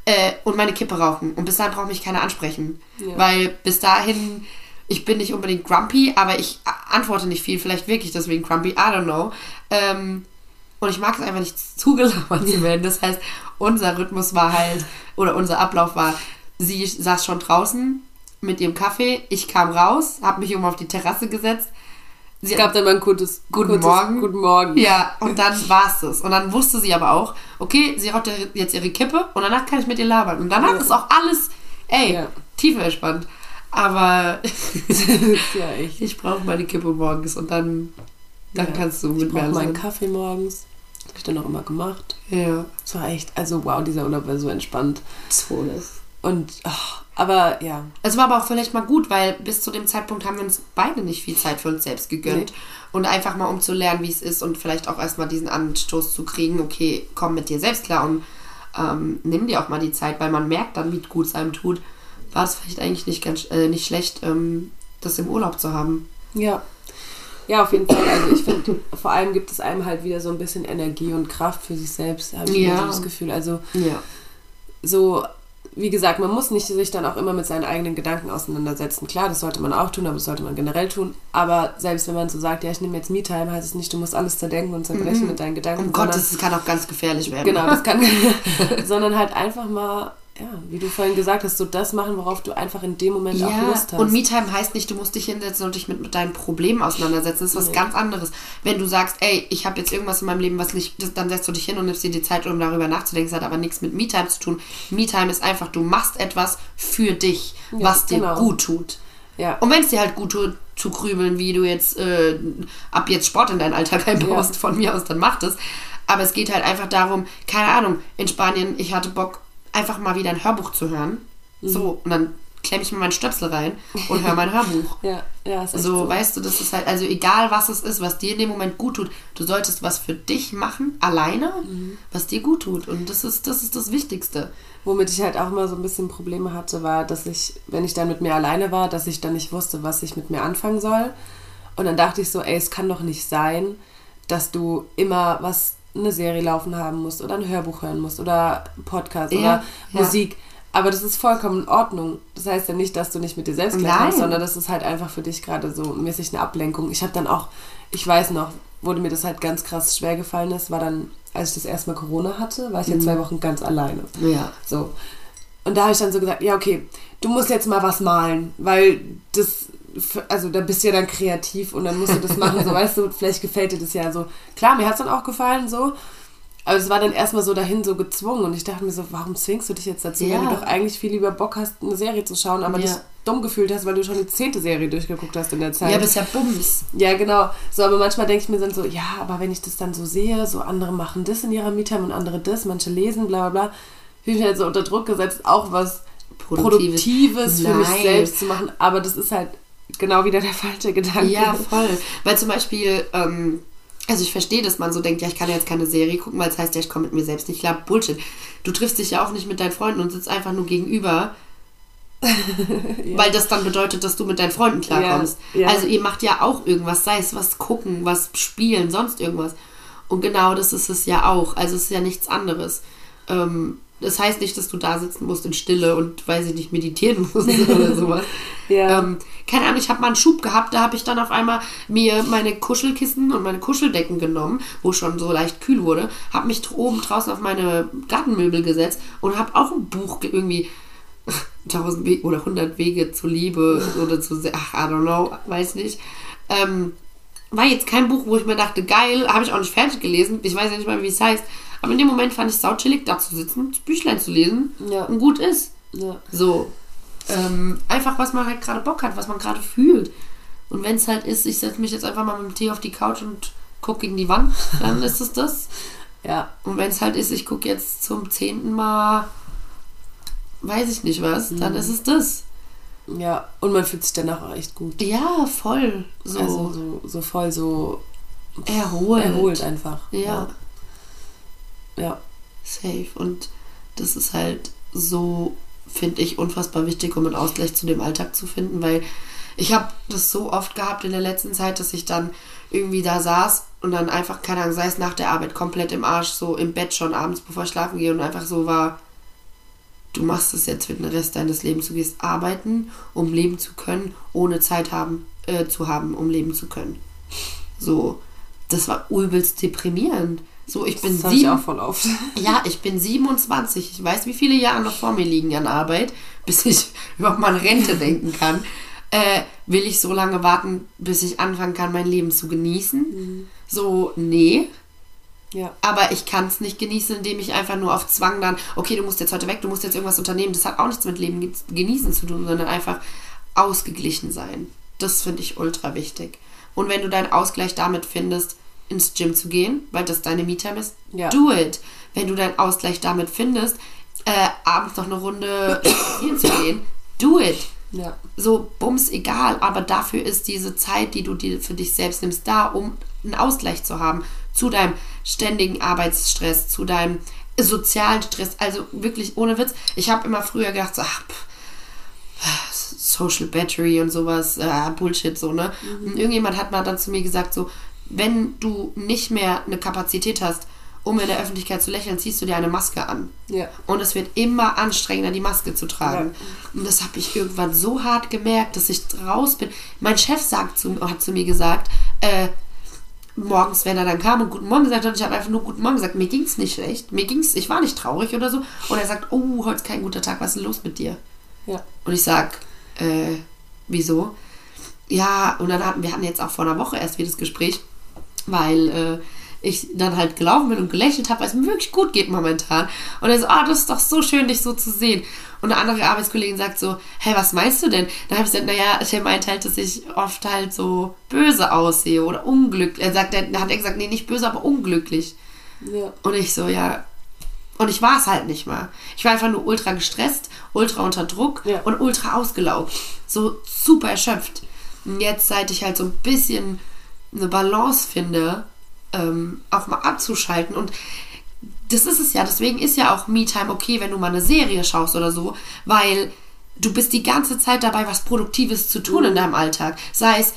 Äh, und meine Kippe rauchen. Und bis dahin braucht mich keiner ansprechen. Ja. Weil bis dahin, ich bin nicht unbedingt grumpy, aber ich antworte nicht viel. Vielleicht wirklich deswegen grumpy, I don't know. Ähm, und ich mag es einfach nicht zugelabert zu werden. Das heißt, unser Rhythmus war halt, oder unser Ablauf war, sie saß schon draußen mit ihrem Kaffee, ich kam raus, habe mich oben auf die Terrasse gesetzt. Sie Es gab dann mal ein gutes, Guten kurzes Morgen. Guten Morgen. ja, und dann war es das. Und dann wusste sie aber auch, okay, sie raucht jetzt ihre Kippe und danach kann ich mit ihr labern. Und danach Ja. ist auch alles, ey, Ja. tiefenentspannt. Aber Das ist ja ich brauche meine Kippe morgens und dann, dann Ja. kannst du Ich mit mir brauche meinen. Kaffee morgens. Habe ich dann auch immer gemacht. Ja, Es war echt, also wow, dieser Urlaub war so entspannt. Todes. Und, ach, aber ja, Es war aber auch vielleicht mal gut, weil bis zu dem Zeitpunkt haben wir uns beide nicht viel Zeit für uns selbst gegönnt. Nee. Und einfach mal um zu lernen, wie es ist und vielleicht auch erstmal diesen Anstoß zu kriegen, okay, komm mit dir selbst klar und ähm, nimm dir auch mal die Zeit, weil man merkt dann, wie gut es einem tut. War es vielleicht eigentlich nicht ganz äh, nicht schlecht, ähm, das im Urlaub zu haben. ja. Ja, auf jeden Fall. Also ich finde, vor allem gibt es einem halt wieder so ein bisschen Energie und Kraft für sich selbst, habe ich Ja. so das Gefühl. Also Ja. so, wie gesagt, man muss nicht sich dann auch immer mit seinen eigenen Gedanken auseinandersetzen. Klar, das sollte man auch tun, aber das sollte man generell tun. Aber selbst wenn man so sagt, ja, ich nehme jetzt Me-Time, heißt es nicht, du musst alles zerdenken und zerbrechen mit deinen Gedanken. Um sondern- Gottes, es kann auch ganz gefährlich werden. Genau, das kann. sondern halt einfach mal, ja, wie du vorhin gesagt hast, so das machen, worauf du einfach in dem Moment auch Ja, Lust hast. und Me-Time heißt nicht, du musst dich hinsetzen und dich mit, mit deinen Problemen auseinandersetzen. Das ist was Nee. ganz anderes. Wenn du sagst, ey, ich habe jetzt irgendwas in meinem Leben, was nicht, das, dann setzt du dich hin und nimmst dir die Zeit, um darüber nachzudenken. Es hat aber nichts mit Me-Time zu tun. Me-Time ist einfach, du machst etwas für dich, Ja, was dir genau. gut tut. ja. Und wenn es dir halt gut tut, zu krümeln, wie du jetzt äh, ab jetzt Sport in deinen Alltag einbaust, Ja. von mir aus, dann mach das. Aber es geht halt einfach darum, keine Ahnung, in Spanien, ich hatte Bock, einfach mal wieder ein Hörbuch zu hören. Mhm. So, und dann klemme ich mir meinen Stöpsel rein und höre mein Hörbuch. ja, ja, ist echt So, so. weißt du, das ist halt, also egal was es ist, was dir in dem Moment gut tut, du solltest was für dich machen, alleine, Mhm. was dir gut tut. Und das ist, das ist das Wichtigste. Womit ich halt auch immer so ein bisschen Probleme hatte, war, dass ich, wenn ich dann mit mir alleine war, dass ich dann nicht wusste, was ich mit mir anfangen soll. Und dann dachte ich so, ey, es kann doch nicht sein, dass du immer was, eine Serie laufen haben musst oder ein Hörbuch hören musst oder Podcast Ja, oder ja. Musik. Aber das ist vollkommen in Ordnung. Das heißt ja nicht, dass du nicht mit dir selbst klarkommst, sondern das ist halt einfach für dich gerade so mäßig eine Ablenkung. Ich habe dann auch, ich weiß noch, wurde mir das halt ganz krass schwer gefallen ist, war dann, als ich das erste Mal Corona hatte, war ich ja zwei Wochen ganz alleine. Ja. So. Und da habe ich dann so gesagt, ja, okay, du musst jetzt mal was malen, weil das, also da bist du ja dann kreativ und dann musst du das machen, so weißt du, vielleicht gefällt dir das ja so. Klar, mir hat es dann auch gefallen, so. Aber es war dann erstmal so dahin so gezwungen und ich dachte mir so, warum zwingst du dich jetzt dazu, wenn Ja. du doch eigentlich viel lieber Bock hast, eine Serie zu schauen, aber Ja. dich dumm gefühlt hast, weil du schon die zehnte Serie durchgeguckt hast in der Zeit. Ja, aber ist ja Bums. Ja, genau. So, aber manchmal denke ich mir dann so, ja, aber wenn ich das dann so sehe, so andere machen das in ihrer Meetime und andere das, manche lesen, bla bla bla, fühle ich mich halt so unter Druck gesetzt, auch was Produktives. Produktives, für mich selbst zu machen. Aber das ist halt genau wieder der falsche Gedanke. Ja, voll. Weil zum Beispiel, ähm, also ich verstehe, dass man so denkt, ja, ich kann ja jetzt keine Serie gucken, weil es heißt ja, ich komme mit mir selbst nicht klar. Bullshit. Du triffst dich ja auch nicht mit deinen Freunden und sitzt einfach nur gegenüber, weil das dann bedeutet, dass du mit deinen Freunden klarkommst. Ja, ja. Also ihr macht ja auch irgendwas, sei es was gucken, was spielen, sonst irgendwas. Und genau das ist es ja auch. Also es ist ja nichts anderes. Ähm, das heißt nicht, dass du da sitzen musst in Stille und, weiß ich nicht, meditieren musst oder sowas. Ja. Ähm, keine Ahnung, ich habe mal einen Schub gehabt, da habe ich dann auf einmal mir meine Kuschelkissen und meine Kuscheldecken genommen, wo schon so leicht kühl wurde, habe mich oben draußen auf meine Gartenmöbel gesetzt und habe auch ein Buch ge- irgendwie 1000 Wege oder 100 Wege zur Liebe oder zu, ach, I don't know, weiß nicht. Ähm, war jetzt kein Buch, wo ich mir dachte, geil, habe ich auch nicht fertig gelesen. Ich weiß ja nicht mal, wie es heißt. Aber in dem Moment fand ich es sauchillig, da zu sitzen, das Büchlein zu lesen Ja. und gut ist. ja. So. Ähm, einfach, was man halt gerade Bock hat, was man gerade fühlt. Und wenn es halt ist, ich setze mich jetzt einfach mal mit dem Tee auf die Couch und gucke gegen die Wand, dann ist es das. Ja, Und wenn es halt ist, ich gucke jetzt zum zehnten Mal, weiß ich nicht was, dann ist es das. ja. Und man fühlt sich danach auch echt gut. Ja, voll. So Also so, so voll so erholt. erholt einfach. Ja, Ja. Safe. Und das ist halt so, finde ich, unfassbar wichtig, um einen Ausgleich zu dem Alltag zu finden, weil ich habe das so oft gehabt in der letzten Zeit, dass ich dann irgendwie da saß und dann einfach, keine Ahnung, sei es nach der Arbeit komplett im Arsch, so im Bett schon abends, bevor ich schlafen gehe und einfach so war, du machst es jetzt für den Rest deines Lebens. Du gehst arbeiten, um leben zu können, ohne Zeit haben, äh, zu haben, um leben zu können. So, das war übelst deprimierend. So, ich bin Das habe ich sieben, auch voll oft. ja, ich bin 27. Ich weiß, wie viele Jahre noch vor mir liegen an Arbeit, bis ich überhaupt mal an Rente denken kann. Äh, will ich so lange warten, bis ich anfangen kann, mein Leben zu genießen? So, nee. Ja. Aber ich kann es nicht genießen, indem ich einfach nur auf Zwang dann, okay, du musst jetzt heute weg, du musst jetzt irgendwas unternehmen. Das hat auch nichts mit Leben ge- genießen zu tun, sondern einfach ausgeglichen sein. Das finde ich ultra wichtig. Und wenn du deinen Ausgleich damit findest, ins Gym zu gehen, weil das deine Me-Time ist, Ja. do it. Wenn du deinen Ausgleich damit findest, äh, abends noch eine Runde spazieren zu gehen, do it Ja. so bums egal, aber dafür ist diese Zeit, die du dir für dich selbst nimmst, da, um einen Ausgleich zu haben zu deinem ständigen Arbeitsstress, zu deinem sozialen Stress. Also wirklich ohne Witz. Ich habe immer früher gedacht, so, ach, pff, Social Battery und sowas, äh, Bullshit so, ne? Und irgendjemand hat mal dann zu mir gesagt, so, wenn du nicht mehr eine Kapazität hast, um in der Öffentlichkeit zu lächeln, ziehst du dir eine Maske an. Ja. Und es wird immer anstrengender, die Maske zu tragen. Und das habe ich irgendwann so hart gemerkt, dass ich raus bin. Mein Chef sagt zu, hat zu mir gesagt, äh, morgens, wenn er dann kam und Guten Morgen gesagt hat, und ich habe einfach nur Guten Morgen gesagt, mir ging es nicht schlecht. Mir ging's, ich war nicht traurig oder so. Und er sagt, oh, heute ist kein guter Tag, was ist denn los mit dir? Ja. Und ich sag, äh, wieso? Ja, und dann hatten wir hatten jetzt auch vor einer Woche erst wieder das Gespräch, weil äh, ich dann halt gelaufen bin und gelächelt habe, weil es mir wirklich gut geht momentan. Und er so, ah, das ist doch so schön, dich so zu sehen. Und eine andere Arbeitskollegin sagt so, hey, was meinst du denn? Dann habe ich gesagt, naja, der meint halt, dass ich oft halt so böse aussehe oder unglücklich. Er sagt, dann hat er gesagt, nee, nicht böse, aber unglücklich. Ja. Und ich so, ja. Und ich war es halt nicht mal. Ich war einfach nur ultra gestresst, ultra unter Druck Ja. und ultra ausgelaugt. So super erschöpft. Und jetzt, seit ich halt so ein bisschen eine Balance finde, ähm, auch mal abzuschalten. Und das ist es ja. Deswegen ist ja auch Me-Time okay, wenn du mal eine Serie schaust oder so, weil du bist die ganze Zeit dabei, was Produktives zu tun in deinem Alltag. Sei es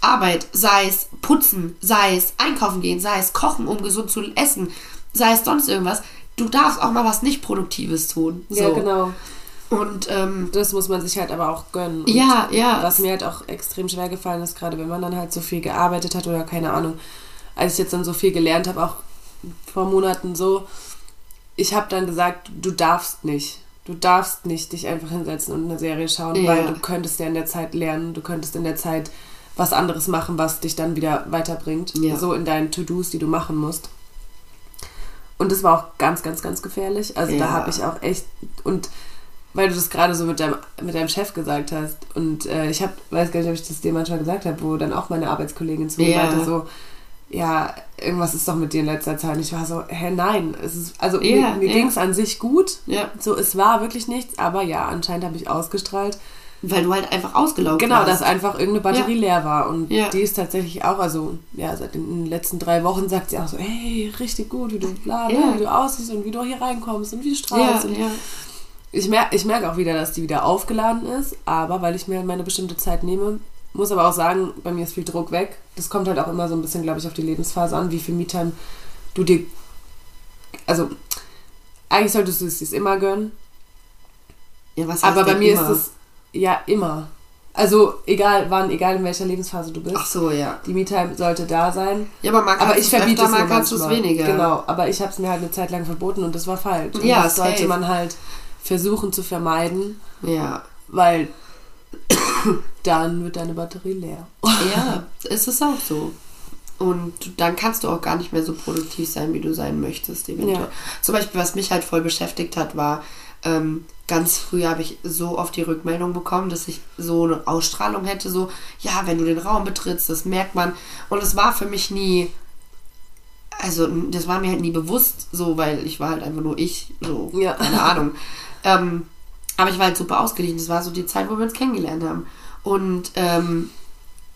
Arbeit, sei es putzen, sei es einkaufen gehen, sei es kochen, um gesund zu essen, sei es sonst irgendwas. Du darfst auch mal was nicht Produktives tun. Ja, So. genau. Und ähm, Das muss man sich halt aber auch gönnen. Und Ja, ja. Was mir halt auch extrem schwer gefallen ist, gerade wenn man dann halt so viel gearbeitet hat oder keine Ahnung, als ich jetzt dann so viel gelernt habe, auch vor Monaten so, ich habe dann gesagt, du darfst nicht. Du darfst nicht dich einfach hinsetzen und eine Serie schauen, Ja. weil du könntest ja in der Zeit lernen, du könntest in der Zeit was anderes machen, was dich dann wieder weiterbringt. Ja. So in deinen To-Dos, die du machen musst. Und das war auch ganz, ganz, ganz gefährlich. Also Ja. da habe ich auch echt und weil du das gerade so mit deinem, mit deinem Chef gesagt hast und äh, ich habe, weiß gar nicht, ob ich das dir manchmal gesagt habe, wo dann auch meine Arbeitskollegin zu mir Ja. meinte so, ja, irgendwas ist doch mit dir in letzter Zeit. Und ich war so, hä, nein, es ist, also Ja, mir, mir ja. ging es an sich gut. ja, So, es war wirklich nichts, aber ja, anscheinend habe ich ausgestrahlt. weil du halt einfach ausgelaugt Genau, warst. dass einfach irgendeine Batterie leer war. Und Ja. die ist tatsächlich auch, also ja, seit den letzten drei Wochen sagt sie auch so, hey, richtig gut, wie du bla, bla, Ja. wie du aussiehst und wie du hier reinkommst und wie du ja, strahlst. und ja. Ich merke ich merk auch wieder, dass die wieder aufgeladen ist, aber weil ich mir halt meine bestimmte Zeit nehme, muss aber auch sagen, bei mir ist viel Druck weg. Das kommt halt auch immer so ein bisschen, glaube ich, auf die Lebensphase an, wie viel Me-Time du dir. Also, eigentlich solltest du es dir immer gönnen, ja was aber bei mir immer? ist es ja immer. Also, egal wann, egal in welcher Lebensphase du bist, Ach so, ja. die Me-Time sollte da sein. Ja, aber man kann Aber ich verbiete es mal kannst du es weniger. Genau, aber ich habe es mir halt eine Zeit lang verboten und das war falsch. Und Ja, das sollte safe. man halt versuchen zu vermeiden. Ja. Weil dann wird deine Batterie leer. Ja, es ist auch so. und dann kannst du auch gar nicht mehr so produktiv sein, wie du sein möchtest. Eventuell. Ja. Zum Beispiel, was mich halt voll beschäftigt hat, war, ähm, ganz früh habe ich so oft die Rückmeldung bekommen, dass ich so eine Ausstrahlung hätte, so, ja, wenn du den Raum betrittst, das merkt man. Und es war für mich nie, also das war mir halt nie bewusst, so, weil ich war halt einfach nur ich, so, Ja. keine Ahnung. Ähm, aber ich war halt super ausgeglichen. Das war so die Zeit, wo wir uns kennengelernt haben. Und ähm,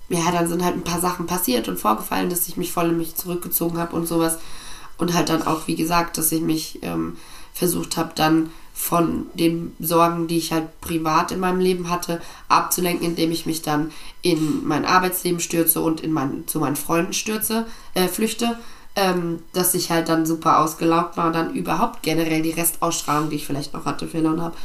ja, dann sind halt ein paar Sachen passiert und vorgefallen, dass ich mich voll in mich zurückgezogen habe und sowas. Und halt dann auch, wie gesagt, dass ich mich ähm, versucht habe, dann von den Sorgen, die ich halt privat in meinem Leben hatte, abzulenken, indem ich mich dann in mein Arbeitsleben stürze und in mein, zu meinen Freunden stürze, äh, flüchte. Ähm, dass ich halt dann super ausgelaugt war und dann überhaupt generell die Restausstrahlung, die ich vielleicht noch hatte, verloren habe.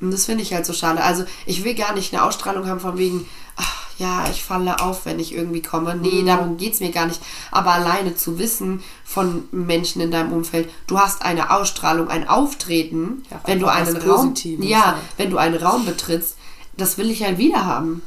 Und das finde ich halt so schade. Also ich will gar nicht eine Ausstrahlung haben von wegen, ach, ja, ich falle auf, wenn ich irgendwie komme. Nee, darum geht es mir gar nicht. Aber alleine zu wissen von Menschen in deinem Umfeld, du hast eine Ausstrahlung, ein Auftreten, Ja, wenn du einen Raum, Positives, ja, ja. wenn du einen Raum betrittst, das will ich halt wieder haben.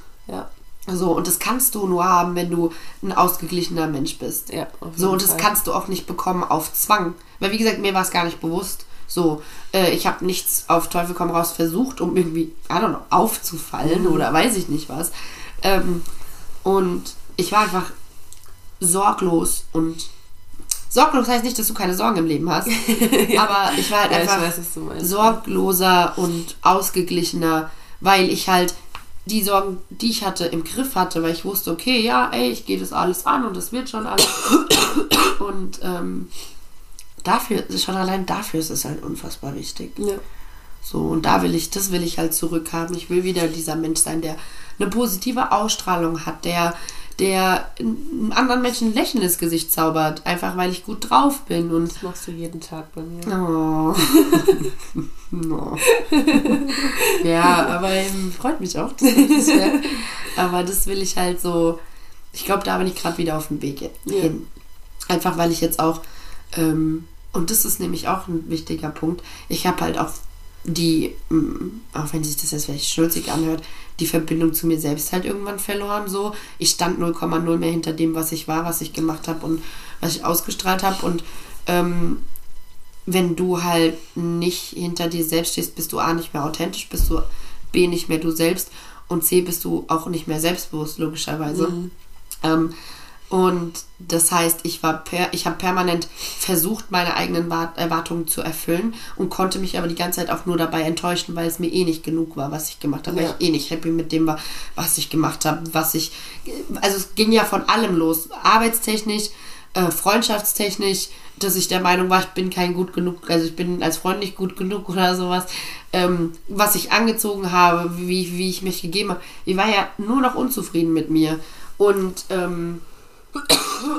Ja. So, und das kannst du nur haben, wenn du ein ausgeglichener Mensch bist. Ja, So, und das Fall. kannst du auch nicht bekommen auf Zwang. Weil, wie gesagt, mir war es gar nicht bewusst. So, äh, ich habe nichts auf Teufel komm raus versucht, um irgendwie, I don't know, aufzufallen Mhm. oder weiß ich nicht was. Ähm, und ich war einfach sorglos und sorglos heißt nicht, dass du keine Sorgen im Leben hast. Aber ich war halt Ja, einfach weiß, sorgloser und ausgeglichener, weil ich halt die Sorgen, die ich hatte, im Griff hatte, weil ich wusste, okay, ja, ey, ich gehe das alles an und das wird schon alles. und ähm, dafür, schon allein dafür ist es halt unfassbar wichtig. Ja. So, und da will ich, das will ich halt zurückhaben. Ich will wieder dieser Mensch sein, der eine positive Ausstrahlung hat, der, der einem anderen Menschen ein Lächeln ins Gesicht zaubert, einfach weil ich gut drauf bin und Das machst du jeden Tag bei mir. Oh. no. ja, aber ähm, freut mich auch. Das ja. Aber das will ich halt so. Ich glaube, da bin ich gerade wieder auf dem Weg hin. Einfach weil ich jetzt auch. Ähm, und das ist nämlich auch ein wichtiger Punkt. Ich habe halt auch die, mm, auch wenn sich das jetzt vielleicht schnulzig anhört, die Verbindung zu mir selbst halt irgendwann verloren. So, ich stand 0,0 mehr hinter dem, was ich war, was ich gemacht habe und was ich ausgestrahlt habe. Und ähm, wenn du halt nicht hinter dir selbst stehst, bist du A nicht mehr authentisch, bist du B nicht mehr du selbst und C bist du auch nicht mehr selbstbewusst, logischerweise. Ähm, und das heißt, ich war per, ich habe permanent versucht, meine eigenen Wart- Erwartungen zu erfüllen und konnte mich aber die ganze Zeit auch nur dabei enttäuschen, weil es mir eh nicht genug war, was ich gemacht habe, weil Ja. ich eh nicht happy mit dem war, was ich gemacht habe, was ich, also es ging ja von allem los, arbeitstechnisch, äh, freundschaftstechnisch, dass ich der Meinung war, ich bin kein gut genug, also ich bin als Freund nicht gut genug oder sowas, ähm, was ich angezogen habe, wie, wie ich mich gegeben habe. Ich war ja nur noch unzufrieden mit mir und ähm,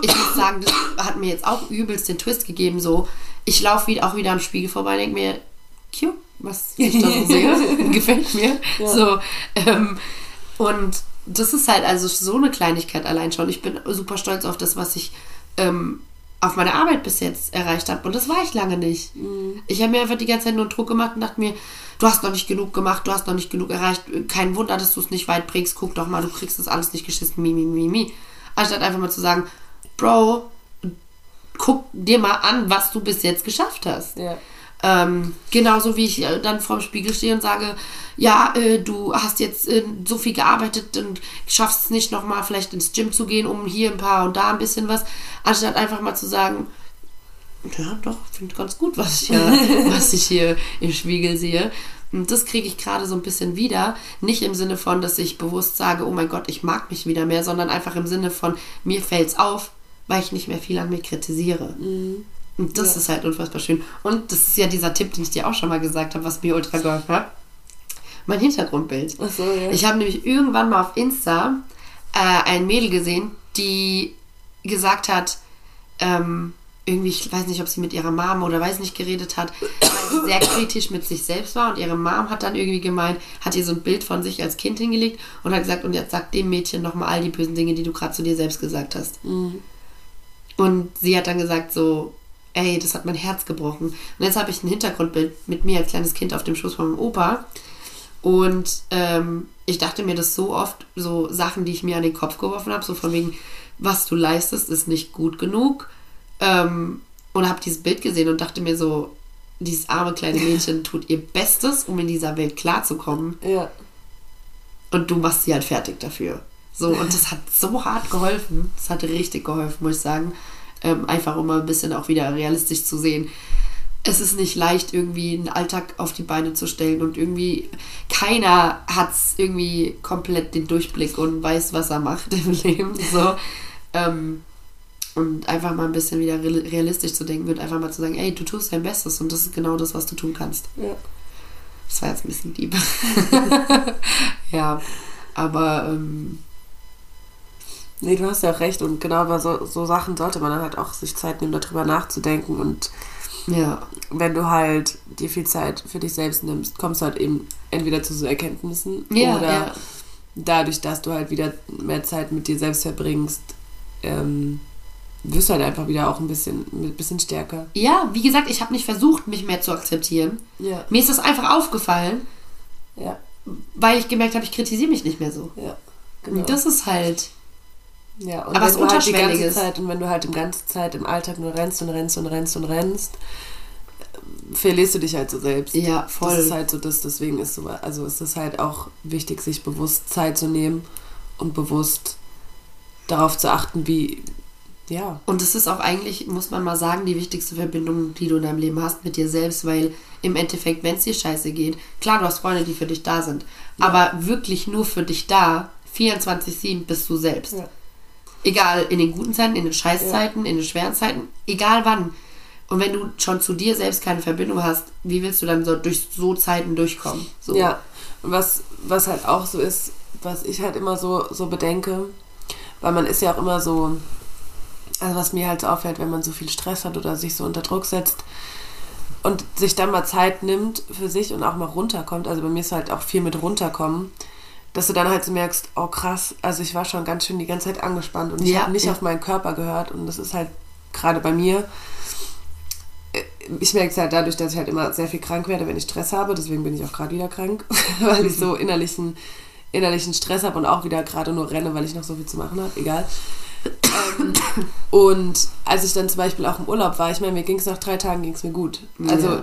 ich muss sagen, das hat mir jetzt auch übelst den Twist gegeben. So, ich laufe wieder, auch wieder am Spiegel vorbei, denke mir, cute, was ich da so sehe, gefällt mir. So, ähm, und das ist halt also so eine Kleinigkeit allein schon. Ich bin super stolz auf das, was ich ähm, auf meine Arbeit bis jetzt erreicht habe. Und das war ich lange nicht. Ich habe mir einfach die ganze Zeit nur Druck gemacht und dachte mir, du hast noch nicht genug gemacht, du hast noch nicht genug erreicht. Kein Wunder, dass du es nicht weit bringst. Guck doch mal, du kriegst das alles nicht geschissen. Mi, mi, mi, mi. Anstatt einfach mal zu sagen, Bro, guck dir mal an, was du bis jetzt geschafft hast. Ja. Ähm, genauso wie ich dann vorm Spiegel stehe und sage, ja, äh, du hast jetzt äh, so viel gearbeitet und schaffst es nicht nochmal vielleicht ins Gym zu gehen, um hier ein paar und da ein bisschen was, anstatt einfach mal zu sagen, ja, doch, finde ganz gut, was ich, hier, was ich hier im Spiegel sehe. Und das kriege ich gerade so ein bisschen wieder. Nicht im Sinne von, dass ich bewusst sage, oh mein Gott, ich mag mich wieder mehr, sondern einfach im Sinne von, mir fällt's auf, weil ich nicht mehr viel an mir kritisiere. Und das ist halt unfassbar schön. Und das ist ja dieser Tipp, den ich dir auch schon mal gesagt habe, was mir ultra geholfen hat. Mein Hintergrundbild. So, ja. Ich habe nämlich irgendwann mal auf Insta äh, ein Mädel gesehen, die gesagt hat, ähm, irgendwie, ich weiß nicht, ob sie mit ihrer Mom oder weiß nicht geredet hat, weil sie sehr kritisch mit sich selbst war und ihre Mom hat dann irgendwie gemeint, hat ihr so ein Bild von sich als Kind hingelegt und hat gesagt, und jetzt sag dem Mädchen nochmal all die bösen Dinge, die du gerade zu dir selbst gesagt hast. Und sie hat dann gesagt so, ey, das hat mein Herz gebrochen. Und jetzt habe ich ein Hintergrundbild mit mir als kleines Kind auf dem Schoß von meinem Opa. Und ähm, ich dachte mir das so oft, so Sachen, die ich mir an den Kopf geworfen habe, so von wegen, was du leistest, ist nicht gut genug. Ähm, und habe dieses Bild gesehen und dachte mir so, dieses arme kleine Mädchen tut ihr Bestes, um in dieser Welt klarzukommen. Ja. Und du machst sie halt fertig dafür. So, und das hat so hart geholfen. Das hat richtig geholfen, muss ich sagen. Ähm, einfach um mal ein bisschen auch wieder realistisch zu sehen. Es ist nicht leicht, irgendwie einen Alltag auf die Beine zu stellen und irgendwie keiner hat irgendwie komplett den Durchblick und weiß, was er macht im Leben. So. Ähm, und einfach mal ein bisschen wieder real- realistisch zu denken und einfach mal zu sagen, ey, du tust dein Bestes und das ist genau das, was du tun kannst. Ja. Das war jetzt ein bisschen deep. ja, aber ähm, Nee, du hast ja auch recht und genau bei so, so Sachen sollte man dann halt auch sich Zeit nehmen, darüber nachzudenken und ja, wenn du halt dir viel Zeit für dich selbst nimmst, kommst du halt eben entweder zu so Erkenntnissen ja, oder ja. dadurch, dass du halt wieder mehr Zeit mit dir selbst verbringst, ähm, wirst halt einfach wieder auch ein bisschen, ein bisschen stärker. Ja, wie gesagt, ich habe nicht versucht, mich mehr zu akzeptieren. Ja. Mir ist das einfach aufgefallen, Ja, weil ich gemerkt habe, ich kritisiere mich nicht mehr so. ja. Genau. Und das ist halt. Ja, und Aber wenn es du halt die ganze. Zeit und wenn du halt die ganze Zeit im Alltag nur rennst und rennst und rennst und rennst, verlierst du dich halt so selbst. Ja, voll. Das ist halt so das, deswegen ist so, also ist es halt auch wichtig, sich bewusst Zeit zu nehmen und bewusst darauf zu achten, wie, ja, Und das ist auch eigentlich, muss man mal sagen, die wichtigste Verbindung, die du in deinem Leben hast mit dir selbst, weil im Endeffekt, wenn es dir scheiße geht, klar, du hast Freunde, die für dich da sind, aber wirklich nur für dich da, 24-7 bist du selbst. Ja. Egal, in den guten Zeiten, in den Scheißzeiten, in den schweren Zeiten, egal wann. Und wenn du schon zu dir selbst keine Verbindung hast, wie willst du dann so durch so Zeiten durchkommen? So. Ja, und was, was halt auch so ist, was ich halt immer so, so bedenke, weil man ist ja auch immer so, also was mir halt so auffällt, wenn man so viel Stress hat oder sich so unter Druck setzt und sich dann mal Zeit nimmt für sich und auch mal runterkommt, also bei mir ist halt auch viel mit runterkommen, dass du dann halt so merkst, oh krass, also ich war schon ganz schön die ganze Zeit angespannt und ich Ja, habe nicht ja. auf meinen Körper gehört und das ist halt gerade bei mir, ich merke es halt dadurch, dass ich halt immer sehr viel krank werde, wenn ich Stress habe. Deswegen bin ich auch gerade wieder krank, weil ich so innerlichen, innerlichen Stress habe und auch wieder gerade nur renne, weil ich noch so viel zu machen habe. Egal. Ähm, und als ich dann zum Beispiel auch im Urlaub war, ich meine, mir ging es nach drei Tagen ging's mir gut. Also Ja.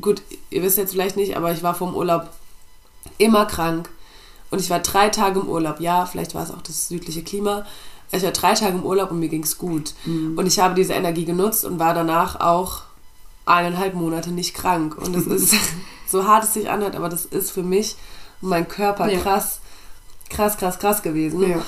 gut, ihr wisst jetzt vielleicht nicht, aber ich war vor dem Urlaub immer krank. Und ich war drei Tage im Urlaub. Ja, vielleicht war es auch das südliche Klima. Ich war drei Tage im Urlaub und mir ging es gut. Und ich habe diese Energie genutzt und war danach auch eineinhalb Monate nicht krank. Und das ist so hart es sich anhört, aber das ist für mich und mein Körper Ja. krass, krass, krass, krass gewesen. Ja.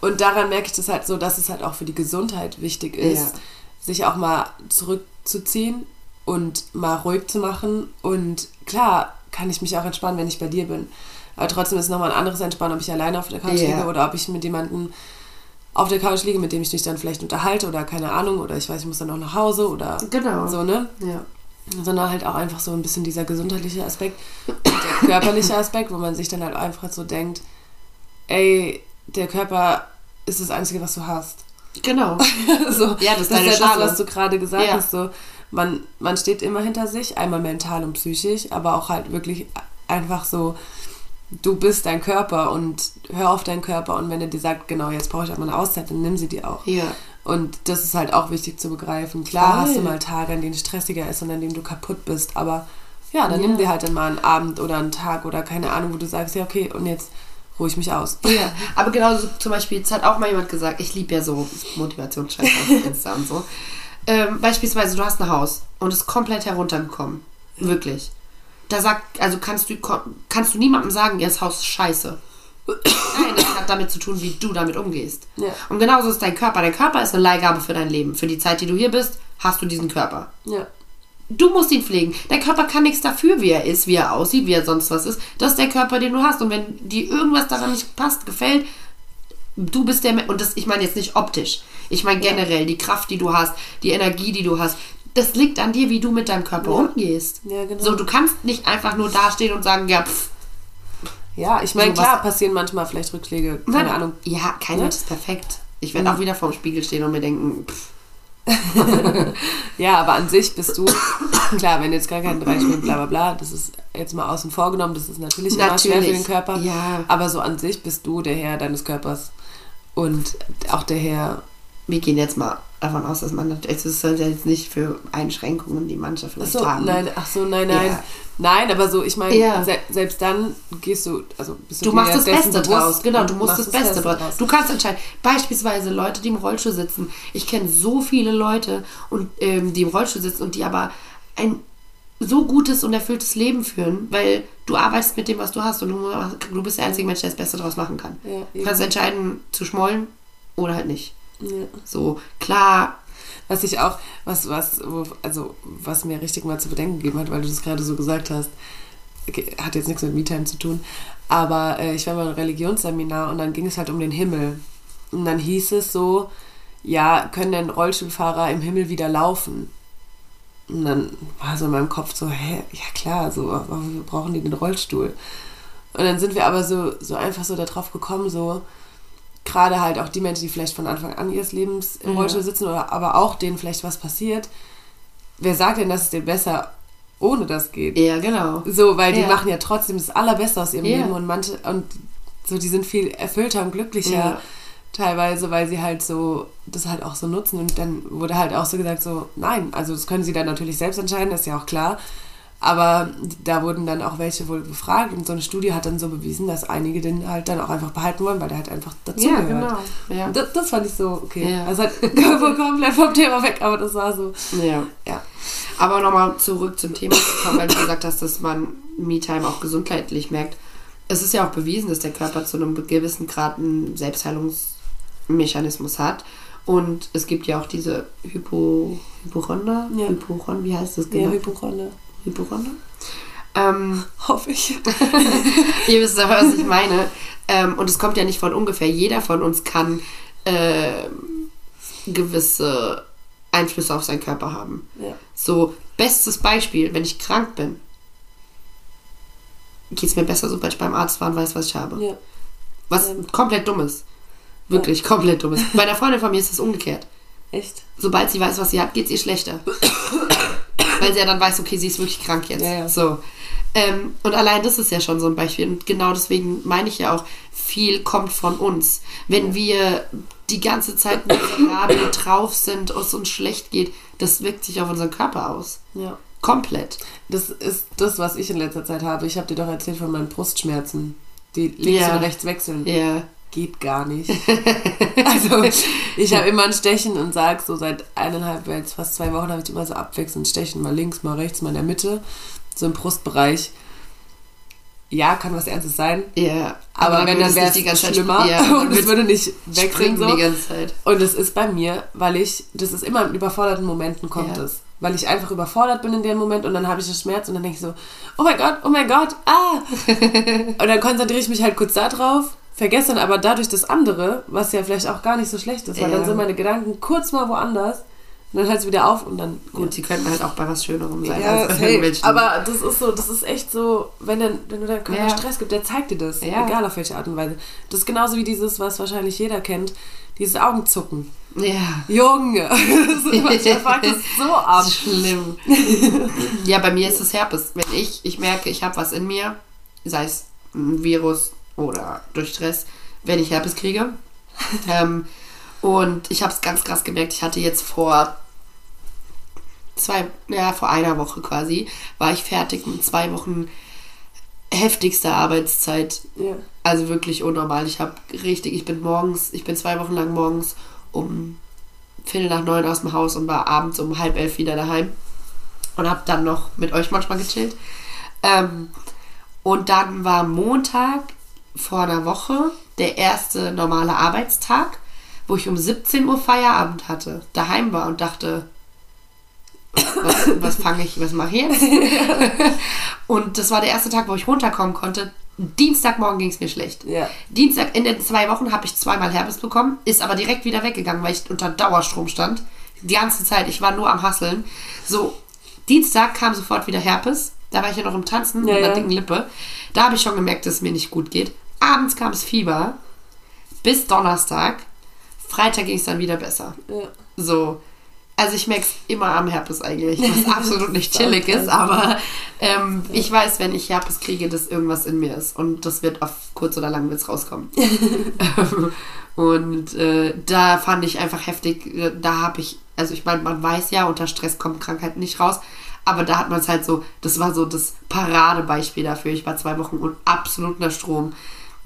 Und daran merke ich das halt so, dass es halt auch für die Gesundheit wichtig ist, Ja. sich auch mal zurückzuziehen und mal ruhig zu machen. Und klar kann ich mich auch entspannen, wenn ich bei dir bin. Aber trotzdem ist es nochmal ein anderes Entspannen, ob ich alleine auf der Couch Ja. liege oder ob ich mit jemandem auf der Couch liege, mit dem ich mich dann vielleicht unterhalte oder keine Ahnung oder ich weiß, ich muss dann noch nach Hause oder Genau. so, ne? Ja. sondern halt auch einfach so ein bisschen dieser gesundheitliche Aspekt, und der körperliche Aspekt, wo man sich dann halt einfach so denkt, ey, der Körper ist das Einzige, was du hast. Genau. so, Ja, das ist das deine ist ja das, was du gerade gesagt Ja. hast. So, man, man steht immer hinter sich, einmal mental und psychisch, aber auch halt wirklich einfach so, du bist dein Körper und hör auf deinen Körper und wenn er dir sagt, genau, jetzt brauche ich auch mal eine Auszeit, dann nimm sie dir auch. Ja. Und das ist halt auch wichtig zu begreifen. Klar Voll. hast du mal Tage, an denen es stressiger ist und an denen du kaputt bist, aber ja, dann Ja. nimm dir halt dann mal einen Abend oder einen Tag oder keine Ahnung, wo du sagst, ja, okay, und jetzt ruhe ich mich aus. Ja, aber genauso zum Beispiel, es hat auch mal jemand gesagt, ich liebe ja so Motivationsscheiß auf Insta und so. Ähm, beispielsweise, du hast ein Haus und es ist komplett heruntergekommen. Wirklich. Da sagt, also kannst du, kannst du niemandem sagen, ja, das Haus ist scheiße. Nein, das hat damit zu tun, wie du damit umgehst. Ja. Und genauso ist dein Körper. Dein Körper ist eine Leihgabe für dein Leben. Für die Zeit, die du hier bist, hast du diesen Körper. Ja. Du musst ihn pflegen. Dein Körper kann nichts dafür, wie er ist, wie er aussieht, wie er sonst was ist. Das ist der Körper, den du hast. Und wenn dir irgendwas daran nicht passt, gefällt, du bist der. Me- Und das, ich meine jetzt nicht optisch. Ich meine generell die Kraft, die du hast, die Energie, die du hast. Das liegt an dir, wie du mit deinem Körper Ja. umgehst. Ja, genau. So, du kannst nicht einfach nur dastehen und sagen, ja, pff. Ja, ich meine, So klar, passieren manchmal vielleicht Rückschläge, keine Ahnung. Ja, kein Ja. Mensch ist perfekt. Ich werde auch wieder vorm Spiegel stehen und mir denken, pff, Ja, aber an sich bist du, klar, wenn jetzt gar keinen Dreischmied, bla bla bla, das ist jetzt mal außen vor genommen, das ist natürlich, immer schwer für Natürlich, den Körper. ja. Aber so an sich bist du der Herr deines Körpers. Und auch der Herr, Wir gehen jetzt mal davon aus, dass man, es ist halt jetzt nicht für Einschränkungen, die manche ach vielleicht so, haben. nein, ach so, nein, nein. Ja. Nein, aber so, ich meine, Ja. se selbst dann gehst du, also bist Du dir machst das dessen Beste draus, genau, du musst das Beste draus. Du kannst entscheiden. Beispielsweise Leute, die im Rollstuhl sitzen. Ich kenne so viele Leute, und, ähm, die im Rollstuhl sitzen und die aber ein so gutes und erfülltes Leben führen, weil du arbeitest mit dem, was du hast und du, du bist der einzige Mensch, der das Beste draus machen kann. Ja, du kannst entscheiden, zu schmollen oder halt nicht. Ja. So, klar, Was ich auch, was, was, also, was mir richtig mal zu bedenken gegeben hat, weil du das gerade so gesagt hast, hat jetzt nichts mit MeTime zu tun, aber äh, ich war mal im Religionsseminar und dann ging es halt um den Himmel. Und dann hieß es so, ja, können denn Rollstuhlfahrer im Himmel wieder laufen? Und dann war so in meinem Kopf so, hä, ja klar, so, warum brauchen die den Rollstuhl? Und dann sind wir aber so, so einfach so darauf gekommen, so, gerade halt auch die Menschen, die vielleicht von Anfang an ihres Lebens im. Rollstuhl sitzen oder aber auch denen vielleicht was passiert. Wer sagt denn, dass es denen besser ohne das geht? ja, genau. So, weil die Ja. machen ja trotzdem das Allerbeste aus ihrem Ja. Leben und manche, und so, die sind viel erfüllter und glücklicher Ja. teilweise, weil sie halt so, das halt auch so nutzen und dann wurde halt auch so gesagt, so, nein, also das können sie dann natürlich selbst entscheiden, das ist ja auch klar, aber da wurden dann auch welche wohl befragt und so eine Studie hat dann so bewiesen, dass einige den halt dann auch einfach behalten wollen, weil der halt einfach dazu Ja, gehört. genau. Ja. Das, das fand ich so, okay. Ja. Also halt komplett vom Thema weg, aber das war so, Ja. ja. Aber nochmal zurück zum Thema zu kommen, weil du gesagt hast, dass man Me-Time auch gesundheitlich merkt. Es ist ja auch bewiesen, dass der Körper zu einem gewissen Grad einen Selbstheilungsmechanismus hat. Und es gibt ja auch diese Hypo, Hypochonder, Ja. Hypochon, wie heißt das Ja, genau? Hypochonder. Hypochonder? Ähm, Hoffe ich. ihr wisst aber, was ich meine. Ähm, und es kommt ja nicht von ungefähr. Jeder von uns kann ähm, gewisse Einflüsse auf seinen Körper haben. Ja. So, bestes Beispiel, wenn ich krank bin, geht es mir besser, sobald ich beim Arzt war und weiß, was ich habe. Ja. Was komplett dumm ist. Wirklich komplett dumm ist. Bei einer Freundin von mir ist es umgekehrt. Echt? Sobald sie weiß, was sie hat, geht es ihr schlechter. Weil sie ja dann weiß, okay, sie ist wirklich krank jetzt. Ja, ja. So. Ähm, und allein das ist ja schon so ein Beispiel. Und genau deswegen meine ich ja auch, viel kommt von uns. Wenn wir die ganze Zeit miserabel drauf sind, es uns schlecht geht, das wirkt sich auf unseren Körper aus. Ja. Komplett. Das ist das, was ich in letzter Zeit habe. Ich habe dir doch erzählt von meinen Brustschmerzen, die links Ja. und rechts wechseln. Ja. Geht gar nicht. also, ich habe immer ein Stechen und sage so seit eineinhalb, jetzt fast zwei Wochen habe ich immer so abwechselnd Stechen, mal links, mal rechts, mal in der Mitte, so im Brustbereich. Ja, kann was Ernstes sein. Ja. Aber, wenn, dann wäre es Zeit schlimmer ja, und es würde nicht wechseln so. die ganze Zeit. Und es ist bei mir, weil ich, das ist immer in überforderten Momenten kommt es. Weil ich einfach überfordert bin in dem Moment und dann habe ich den Schmerz und dann denke ich so, oh mein Gott, oh mein Gott, ah. und dann konzentriere ich mich halt kurz da drauf, vergesse dann aber dadurch das andere, was ja vielleicht auch gar nicht so schlecht ist, weil Ja. dann sind meine Gedanken kurz mal woanders und dann hört es wieder auf und dann Gut, sie könnten halt auch bei was Schönerem sein. ja, als irgendwelchen- aber das ist so, das ist echt so, wenn, dann, wenn du deinem Körper Ja. Stress gibt, der zeigt dir das, Ja. egal auf welche Art und Weise. Das ist genauso wie dieses, was wahrscheinlich jeder kennt, dieses Augenzucken. Ja. Junge, das ist, fuckt so ab. Schlimm. ja, bei mir ist es Herpes. Wenn ich, ich merke, ich habe was in mir, sei es ein Virus oder durch Stress, wenn ich Herpes kriege. ähm, und ich habe es ganz krass gemerkt. Ich hatte jetzt vor zwei, ja, vor einer Woche quasi, war ich fertig mit zwei Wochen heftigster Arbeitszeit Ja. also wirklich unnormal. Ich habe richtig, ich bin morgens, ich bin zwei Wochen lang morgens um Viertel nach neun aus dem Haus und war abends um halb elf wieder daheim und habe dann noch mit euch manchmal gechillt. Ähm, und dann war Montag vor einer Woche der erste normale Arbeitstag, wo ich um 17 Uhr Feierabend hatte, daheim war und dachte, was, was fange ich, was mache ich jetzt? und das war der erste Tag, wo ich runterkommen konnte. Dienstagmorgen ging es mir schlecht. Ja. Dienstag in den zwei Wochen habe ich zweimal Herpes bekommen, ist aber direkt wieder weggegangen, weil ich unter Dauerstrom stand. Die ganze Zeit, ich war nur am Hasseln. So, Dienstag kam sofort wieder Herpes. Da war ich ja noch im Tanzen Ja, mit einer ja. dicken Lippe. Da habe ich schon gemerkt, dass es mir nicht gut geht. Abends kam es Fieber. Bis Donnerstag. Freitag ging es dann wieder besser. Ja. So. Also ich merke es immer am Herpes eigentlich, was absolut nicht chillig ist, aber ähm, ich weiß, wenn ich Herpes kriege, dass irgendwas in mir ist und das wird auf kurz oder lang wird's rauskommen. Und äh, da fand ich einfach heftig, äh, da habe ich, also ich meine, man weiß ja, unter Stress kommt Krankheit nicht raus, aber da hat man es halt so, das war so das Paradebeispiel dafür. Ich war zwei Wochen und absolut unter Strom.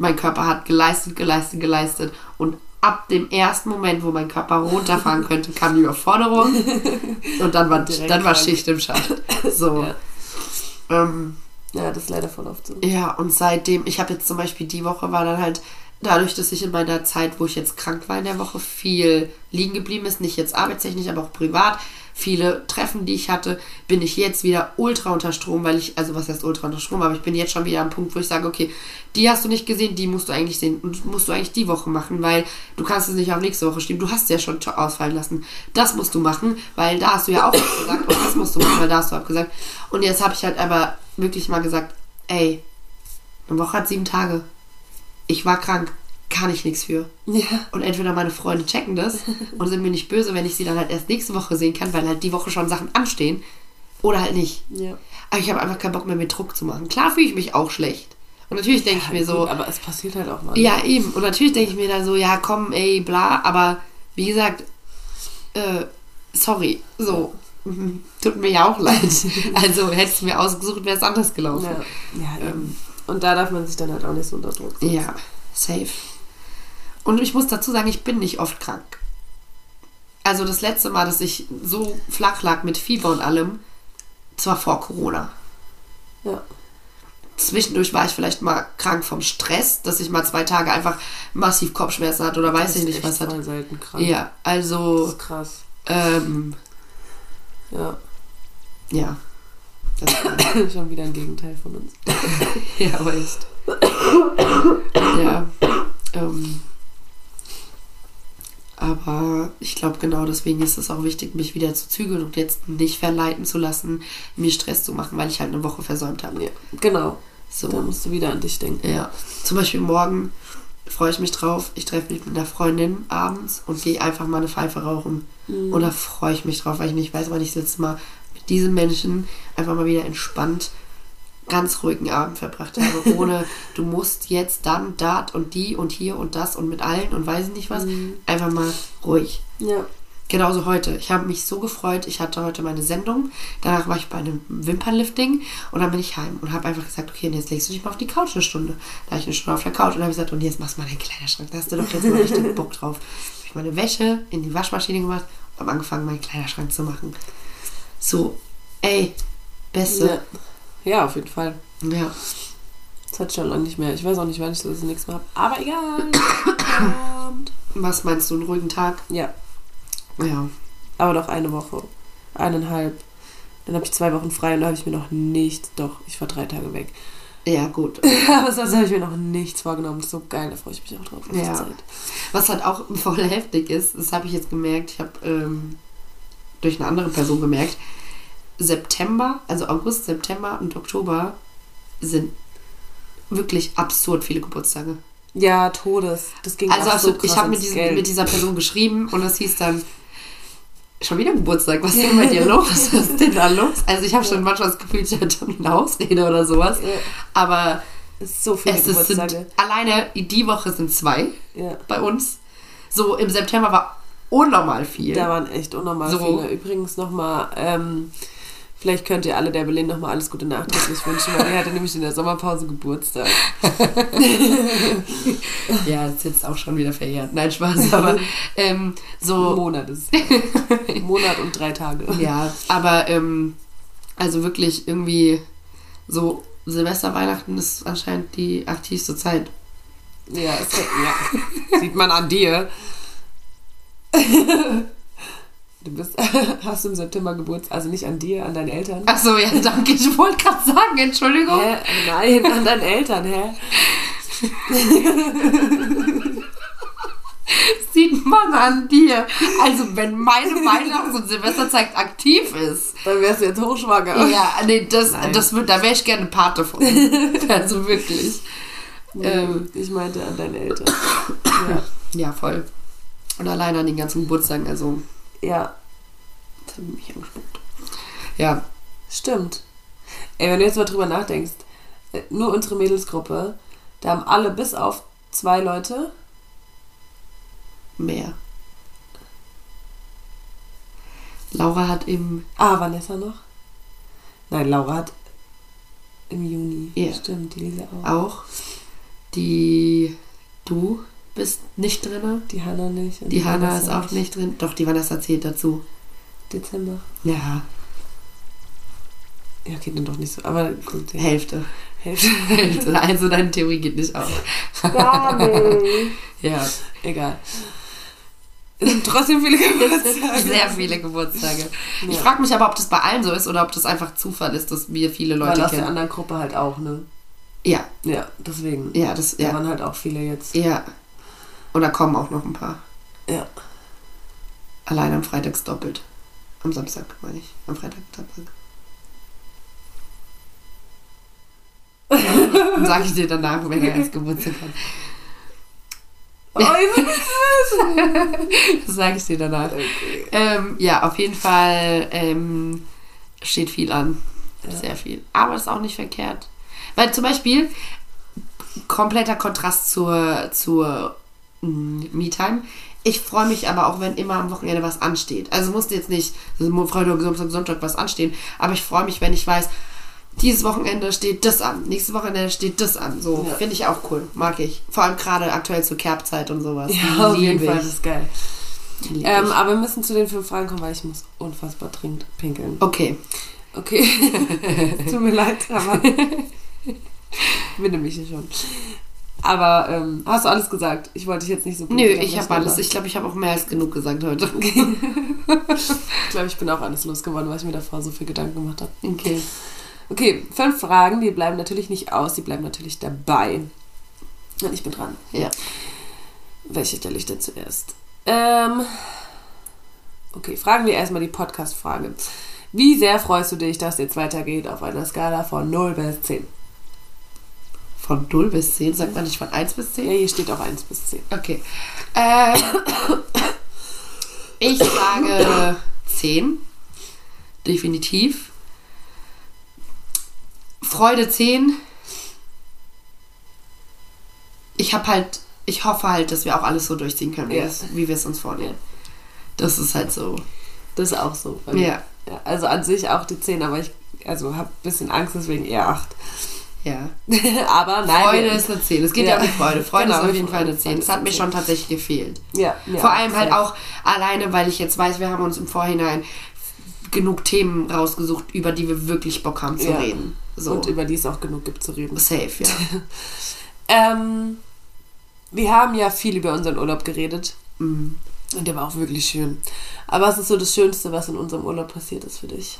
Mein Körper hat geleistet, geleistet, geleistet und ab dem ersten Moment, wo mein Körper runterfahren könnte, kam die Überforderung und dann war, Direkt dann war. Schicht im Schacht. So. Ja. Ähm, Ja, das ist leider voll oft so. ja, und seitdem, ich habe jetzt zum Beispiel die Woche war dann halt, dadurch, dass ich in meiner Zeit, wo ich jetzt krank war in der Woche, viel liegen geblieben ist, nicht jetzt arbeitstechnisch, aber auch privat, viele Treffen, die ich hatte, bin ich jetzt wieder ultra unter Strom, weil ich, also was heißt ultra unter Strom, aber ich bin jetzt schon wieder am Punkt, wo ich sage, okay, die hast du nicht gesehen, die musst du eigentlich sehen und musst du eigentlich die Woche machen, weil du kannst es nicht auf nächste Woche schieben, du hast ja schon ausfallen lassen. Das musst du machen, weil da hast du ja auch abgesagt und das musst du machen, weil da hast du abgesagt. Und jetzt habe ich halt aber wirklich mal gesagt, ey, eine Woche hat sieben Tage. Ich war krank, kann ich nichts für. Ja. Und entweder meine Freunde checken das und sind mir nicht böse, wenn ich sie dann halt erst nächste Woche sehen kann, weil halt die Woche schon Sachen anstehen. Oder halt nicht. Ja. Aber ich habe einfach keinen Bock mehr mit Druck zu machen. Klar fühle ich mich auch schlecht. Und natürlich denke ich mir so, Gut, aber es passiert halt auch mal. ja eben. Und natürlich denke ich mir dann so, ja komm, ey, bla. Aber wie gesagt, äh, sorry. So, mhm, tut mir ja auch leid. Also hättest du mir ausgesucht, wäre es anders gelaufen. Ja, ja eben. Und da darf man sich dann halt auch nicht so unter Druck setzen. Ja, safe. Und ich muss dazu sagen, ich bin nicht oft krank. Also das letzte Mal, dass ich so flach lag mit Fieber und allem, das war vor Corona. Ja. Zwischendurch war ich vielleicht mal krank vom Stress, dass ich mal zwei Tage einfach massiv Kopfschmerzen hatte oder weiß Das ich ist nicht was voll selten krank. Ja, Das also, ist krass. ähm, Ja. ja. Das Schon wieder ein Gegenteil von uns. Ja, aber echt. ja. Ähm, aber ich glaube, genau deswegen ist es auch wichtig, mich wieder zu zügeln und jetzt nicht verleiten zu lassen, mir Stress zu machen, weil ich halt eine Woche versäumt habe. Ja, genau. So. Da musst du wieder an dich denken. Ja. Zum Beispiel morgen freue ich mich drauf. Ich treffe mich mit einer Freundin abends und gehe einfach mal eine Pfeife rauchen. Und da freue ich mich drauf, weil ich nicht weiß, wann ich das letzte Mal mit diesen Menschen einfach mal wieder entspannt ganz ruhigen Abend verbracht habe, ohne du musst jetzt dann dat und die und hier und das und mit allen und weiß ich nicht was. Einfach mal ruhig. Ja. Genauso heute. Ich habe mich so gefreut. Ich hatte heute meine Sendung. Danach war ich bei einem Wimpernlifting und dann bin ich heim und habe einfach gesagt, okay, und jetzt legst du dich mal auf die Couch eine Stunde. Da ich eine Stunde auf der Couch und habe gesagt, und jetzt machst du mal deinen Kleiderschrank. Da hast du doch jetzt mal richtig Bock drauf. Habe ich meine Wäsche in die Waschmaschine gemacht und habe angefangen, meinen Kleiderschrank zu machen. So, ey, beste. ja. Ja, auf jeden Fall. Ja. Das ich schon lange nicht mehr. Ich weiß auch nicht, wann ich das nächste Mal habe. Aber egal. Was meinst du, einen ruhigen Tag? ja, Ja. aber noch eine Woche. Eineinhalb. Dann habe ich zwei Wochen frei und da habe ich mir noch nichts. Doch, ich war drei Tage weg. Ja, gut. Aber sonst habe ich mir noch nichts vorgenommen. So geil, da freue ich mich auch drauf. Ja. Zeit. Was halt auch voll heftig ist, das habe ich jetzt gemerkt, ich habe ähm, durch eine andere Person gemerkt, September, also August, September und Oktober sind wirklich absurd viele Geburtstage. Ja, Todes. Das ging Also, also so krass ich habe mit, mit dieser Person geschrieben und es hieß dann, schon wieder Geburtstag, was ist denn bei dir los? Was ist denn da los? Also ich habe schon manchmal das Gefühl, ich hätte eine Ausrede oder sowas. Ja. Aber Es ist so viele es ist, sind, Geburtstage. alleine die Woche sind zwei Ja. bei uns. So im September war unnormal viel. Da waren echt unnormal So. viele. Übrigens nochmal, ähm, vielleicht könnt ihr alle der Berlin nochmal alles Gute nachträglich wünschen, weil er hatte nämlich in der Sommerpause Geburtstag. Ja, das ist jetzt auch schon wieder verjährt. Nein, Spaß, aber ähm, so. Monat ist Monat und drei Tage. Ja, aber ähm, also wirklich irgendwie so Silvester, Weihnachten ist anscheinend die aktivste Zeit. Ja, es, ja. sieht man an dir. Du bist, hast du im September Geburtstag, also nicht an dir, an deinen Eltern. Achso, ja, danke. Ich wollte gerade sagen, Entschuldigung. Hä? Nein, an deinen Eltern, hä? Sieht man an dir. Also, wenn meine Weihnachts- und Silvesterzeit aktiv ist. Dann wärst du jetzt hochschwanger. Ja, nee, das, Nein. das wird, da wäre ich gerne Pate von. Also wirklich. Ähm, ich meinte an deine Eltern. Ja. Ja, voll. Und allein an den ganzen Geburtstagen, also, ja, das hat mich angespuckt. Ja, stimmt. Ey, wenn du jetzt mal drüber nachdenkst, äh, nur unsere Mädelsgruppe, da haben alle bis auf zwei Leute mehr. Laura hat im Ah, Vanessa noch? Nein, Laura hat im Juni. Ja. Stimmt, die Lisa auch. auch. Die du bist nicht drin. Die Hanna nicht. und Die Hanna ist auch nicht drin. Doch, die Vanessa zählt dazu. Dezember. Ja, Ja, geht dann doch nicht so. Aber gut, ja. Hälfte. Hälfte. Hälfte. Also deine Theorie geht nicht auf. Ja. Egal. Es sind trotzdem viele Geburtstage. Sehr viele Geburtstage. Ich Ja. frage mich aber, ob das bei allen so ist oder ob das einfach Zufall ist, dass wir viele Weil Leute aus der kennen. anderen Gruppe halt auch, ne? Ja, Ja, deswegen. ja, das, Da ja. waren halt auch viele jetzt. Ja. Und da kommen auch noch ein paar. Ja. Allein am Freitags doppelt. Am Samstag, meine ich. Am Freitag, Samstag. Dann sage ich dir danach, wenn er als Geburtstag hat. Oh, ich will nicht. Das sage ich dir danach. Okay. Ähm, ja, auf jeden Fall ähm, steht viel an. Ja. Sehr viel. Aber ist auch nicht verkehrt. Weil zum Beispiel, kompletter Kontrast zur, zur Me-Time. Ich freue mich aber auch, wenn immer am Wochenende was ansteht. Also musste jetzt nicht Freitag, Samstag, Sonntag was anstehen. Aber ich freue mich, wenn ich weiß, dieses Wochenende steht das an. Nächstes Wochenende steht das an. So, Ja. finde ich auch cool. Mag ich. Vor allem gerade aktuell zur Kerbzeit und sowas. Ja, auf jeden Fall, das ist geil. Ähm, aber wir müssen zu den fünf Fragen kommen, weil ich muss unfassbar dringend pinkeln. Okay. Okay. Tut mir leid, aber binde mich schon. Aber ähm, hast du alles gesagt? Ich wollte dich jetzt nicht so Nö, ich habe alles. Ich glaube, ich habe auch mehr als genug gesagt heute. aber Ich glaube, ich bin auch alles losgeworden, weil ich mir davor so viel Gedanken gemacht habe. Okay. Okay, fünf Fragen, die bleiben natürlich nicht aus, die bleiben natürlich dabei. Und ich bin dran. Ja. Welche stelle ich denn zuerst? Ähm, okay, fragen wir erstmal die Podcast-Frage. Wie sehr freust du dich, dass es jetzt weitergeht auf einer Skala von 0 bis 10? Von 0 bis 10, sagt man nicht von 1 bis Ja, 10? hier steht auch 1 bis 10. Okay. Äh, ich sage 10. Definitiv. Freude 10. Ich habe halt, ich hoffe halt, dass wir auch alles so durchziehen können, wie Ja. wir es- wie wir es uns vornehmen. Das ist halt so. Das ist auch so. bei mir. Ja. ja. Also an sich auch die 10, aber ich also habe ein bisschen Angst, deswegen eher 8. Ja. aber nein. Freude ist eine 10. Es geht Ja. ja, um die Freude. Freude Genau, ist auf jeden Fall eine Freude 10. ist Das hat mir 10. schon tatsächlich gefehlt. ja, ja, Vor allem halt auch alleine, weil ich jetzt weiß, wir haben uns im Vorhinein genug Themen rausgesucht, über die wir wirklich Bock haben zu reden. So. Und über die es auch genug gibt zu reden. Safe, ja. Ähm, wir haben ja viel über unseren Urlaub geredet. Mhm. Und der war auch wirklich schön. Aber was ist so das Schönste, was in unserem Urlaub passiert ist für dich?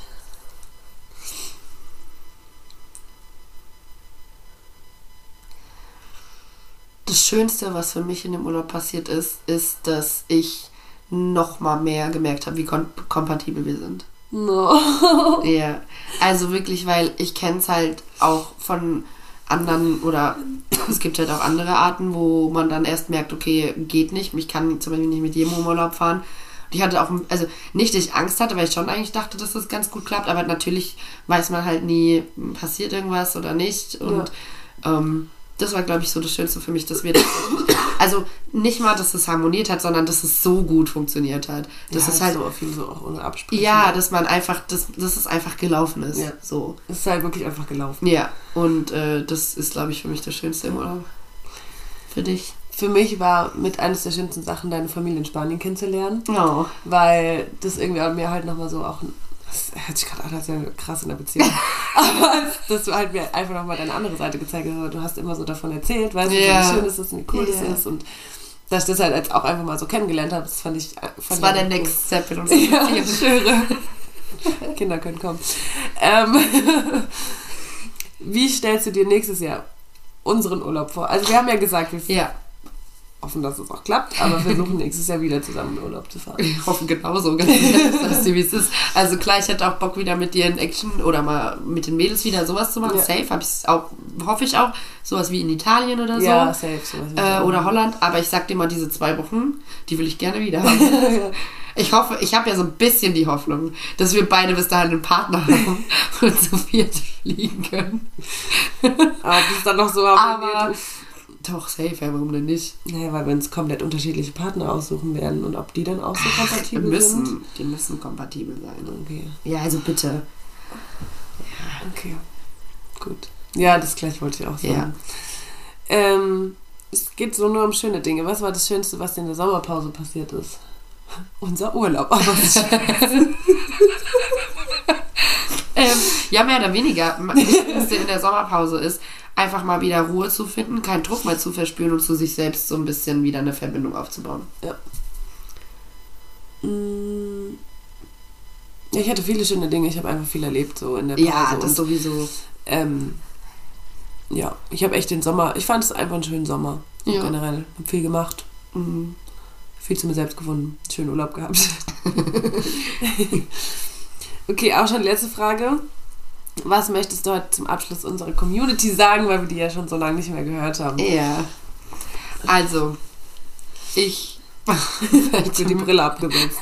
Das Schönste, was für mich in dem Urlaub passiert ist, ist, dass ich noch mal mehr gemerkt habe, wie kom kompatibel wir sind. No. Ja, also wirklich, weil ich kenne es halt auch von anderen oder es gibt halt auch andere Arten, wo man dann erst merkt, okay, geht nicht. Ich kann zum Beispiel nicht mit jedem im Urlaub fahren. Und ich hatte auch, also nicht, dass ich Angst hatte, weil ich schon eigentlich dachte, dass das ganz gut klappt, aber natürlich weiß man halt nie, passiert irgendwas oder nicht. Und ähm, das war, glaube ich, so das Schönste für mich, dass wir das, also nicht mal, dass es harmoniert hat, sondern dass es so gut funktioniert hat. Das ja, ist halt so viel so auch ohne Absprache. ja, dass man einfach, dass, dass es einfach gelaufen ist. Ja. So. Es ist halt wirklich einfach gelaufen. Ja, und äh, das ist, glaube ich, für mich das Schönste im Urlaub. Für dich? Für mich war mit eines der schönsten Sachen, deine Familie in Spanien kennenzulernen. Oh. Weil das irgendwie mir halt nochmal so auch. Das hört sich gerade an, als wäre krass in der Beziehung. Aber das halt mir einfach nochmal deine andere Seite gezeigt hat. Du hast immer so davon erzählt, weißt du, Ja. wie schön es ist und wie cool Ja. es ist. Und dass ich das halt jetzt auch einfach mal so kennengelernt habe, das fand ich. Fand Das war der cool. Next Step in unserer Ja, Beziehung. Kinder können kommen. Ähm, wie stellst du dir nächstes Jahr unseren Urlaub vor? Also wir haben ja gesagt, wir Ja, hoffen, dass es auch klappt, aber versuchen nächstes Jahr wieder zusammen in Urlaub zu fahren. wir hoffen genauso, ganz ehrlich, dass wie es ist. Also klar, ich hätte auch Bock wieder mit dir in Action oder mal mit den Mädels wieder sowas zu machen. Ja. Safe, hab ich's auch, hoffe ich auch. Sowas wie in Italien oder so. Ja, safe. Sowas Äh, oder Holland, aber ich sag dir mal, diese zwei Wochen, die will ich gerne wieder haben. Ich hoffe, ich habe ja so ein bisschen die Hoffnung, dass wir beide bis dahin einen Partner haben und zu viert fliegen können. Aber das ist dann noch so Aber. Doch, safe, ja, warum denn nicht? Naja, weil wir uns komplett unterschiedliche Partner aussuchen werden und ob die dann auch so Die kompatibel müssen, sind. die müssen kompatibel sein. Okay, Ja, also bitte. okay. Gut. Ja, das gleich wollte ich auch sagen. Ja. Ähm, es geht so nur um schöne Dinge. Was war das Schönste, was in der Sommerpause passiert ist? Unser Urlaub. Aber Ähm, ja, mehr oder weniger. Schönste in der Sommerpause ist, einfach mal wieder Ruhe zu finden, keinen Druck mehr zu verspüren und zu sich selbst so ein bisschen wieder eine Verbindung aufzubauen. Mm, ja, ich hatte viele schöne Dinge. Ich habe einfach viel erlebt so in der Pause. Ja, das und, sowieso. ähm, ja, ich habe echt den Sommer. Ich fand es einfach einen schönen Sommer. Ja. Generell. Hab viel gemacht. Mhm. Viel zu mir selbst gefunden. Schönen Urlaub gehabt. okay, auch schon letzte Frage. Was möchtest du heute zum Abschluss unserer Community sagen, weil wir die ja schon so lange nicht mehr gehört haben? Ja. Also, ich. Ich bin die Brille abgesetzt.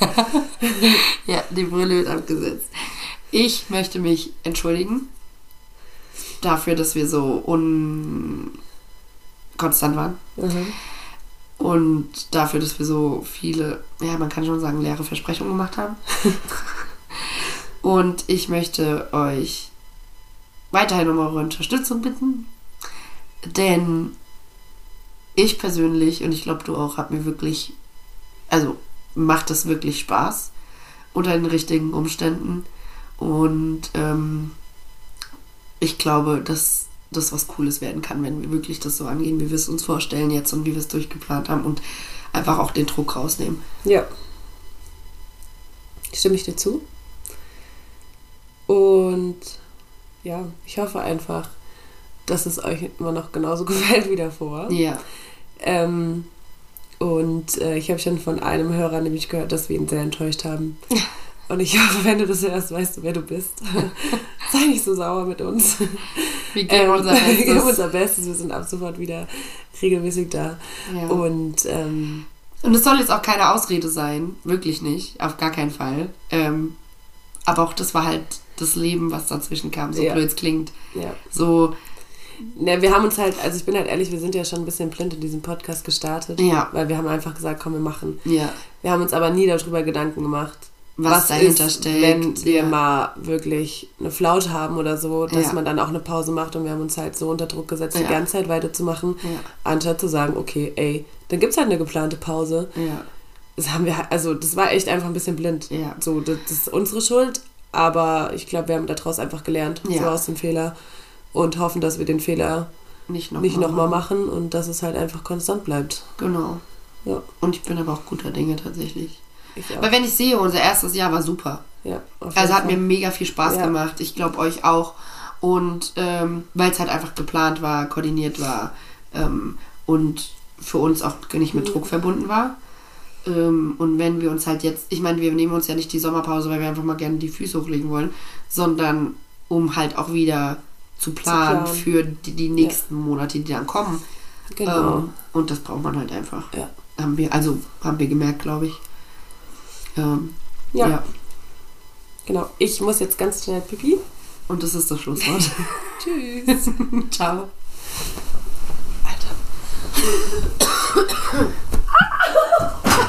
ja, die Brille wird abgesetzt. Ich möchte mich entschuldigen dafür, dass wir so unkonstant waren. Mhm. Und dafür, dass wir so viele, ja, man kann schon sagen, leere Versprechungen gemacht haben. Und ich möchte euch weiterhin um eure Unterstützung bitten. Denn ich persönlich, und ich glaube du auch, habe mir wirklich, also macht es wirklich Spaß unter den richtigen Umständen. Und ähm, ich glaube, dass das was Cooles werden kann, wenn wir wirklich das so angehen, wie wir es uns vorstellen jetzt und wie wir es durchgeplant haben und einfach auch den Druck rausnehmen. Ja. Stimme ich dir zu. Und ja, ich hoffe einfach, dass es euch immer noch genauso gefällt wie davor. Ja. Ähm, und äh, ich habe schon von einem Hörer nämlich gehört, dass wir ihn sehr enttäuscht haben. Und ich hoffe, wenn du das hörst, weißt du, wer du bist. Sei nicht so sauer mit uns. Wir geben Ähm, unser wir geben Bestes. unser Bestes. Wir sind ab sofort wieder regelmäßig da. Ja. Und ähm, Und es soll jetzt auch keine Ausrede sein, wirklich nicht, auf gar keinen Fall. Ähm, aber auch das war halt das Leben, was dazwischen kam, so Ja. blöd es klingt. ja. So, Ne, wir haben uns halt, also ich bin halt ehrlich, wir sind ja schon ein bisschen blind in diesem Podcast gestartet. Ja. Weil wir haben einfach gesagt, komm, wir machen. ja, Wir haben uns aber nie darüber Gedanken gemacht, was, dahinter ist, steckt. wenn wir ja. mal wirklich eine Flaute haben oder so, dass Ja. man dann auch eine Pause macht und wir haben uns halt so unter Druck gesetzt, die Ja. ganze Zeit weiterzumachen, anstatt zu sagen, okay, ey, dann gibt's halt eine geplante Pause. Ja, Das haben wir, halt- also das war echt einfach ein bisschen blind. Ja. So, das, das ist unsere Schuld, aber ich glaube, wir haben daraus einfach gelernt, Ja. so aus dem Fehler und hoffen, dass wir den Fehler nicht nochmal nicht nochmal machen und dass es halt einfach konstant bleibt. Genau. Ja, Und ich bin aber auch guter Dinge tatsächlich. Aber wenn ich sehe, unser erstes Jahr war super. ja, Also hat mir Fall. mega viel Spaß Ja. gemacht. Ich glaube euch auch. Und ähm, weil es halt einfach geplant war, koordiniert war ähm, und für uns auch nicht mit Druck verbunden war. Ähm, und wenn wir uns halt jetzt, ich meine, wir nehmen uns ja nicht die Sommerpause, weil wir einfach mal gerne die Füße hochlegen wollen, sondern um halt auch wieder zu planen, planen. für die, die nächsten Monate, die dann kommen. Genau. Ähm, und das braucht man halt einfach. Ja. Haben wir, also haben wir gemerkt, glaube ich. Ähm, Ja. ja. Genau. Ich muss jetzt ganz schnell pipi. Und das ist das Schlusswort. Tschüss. Ciao. Alter.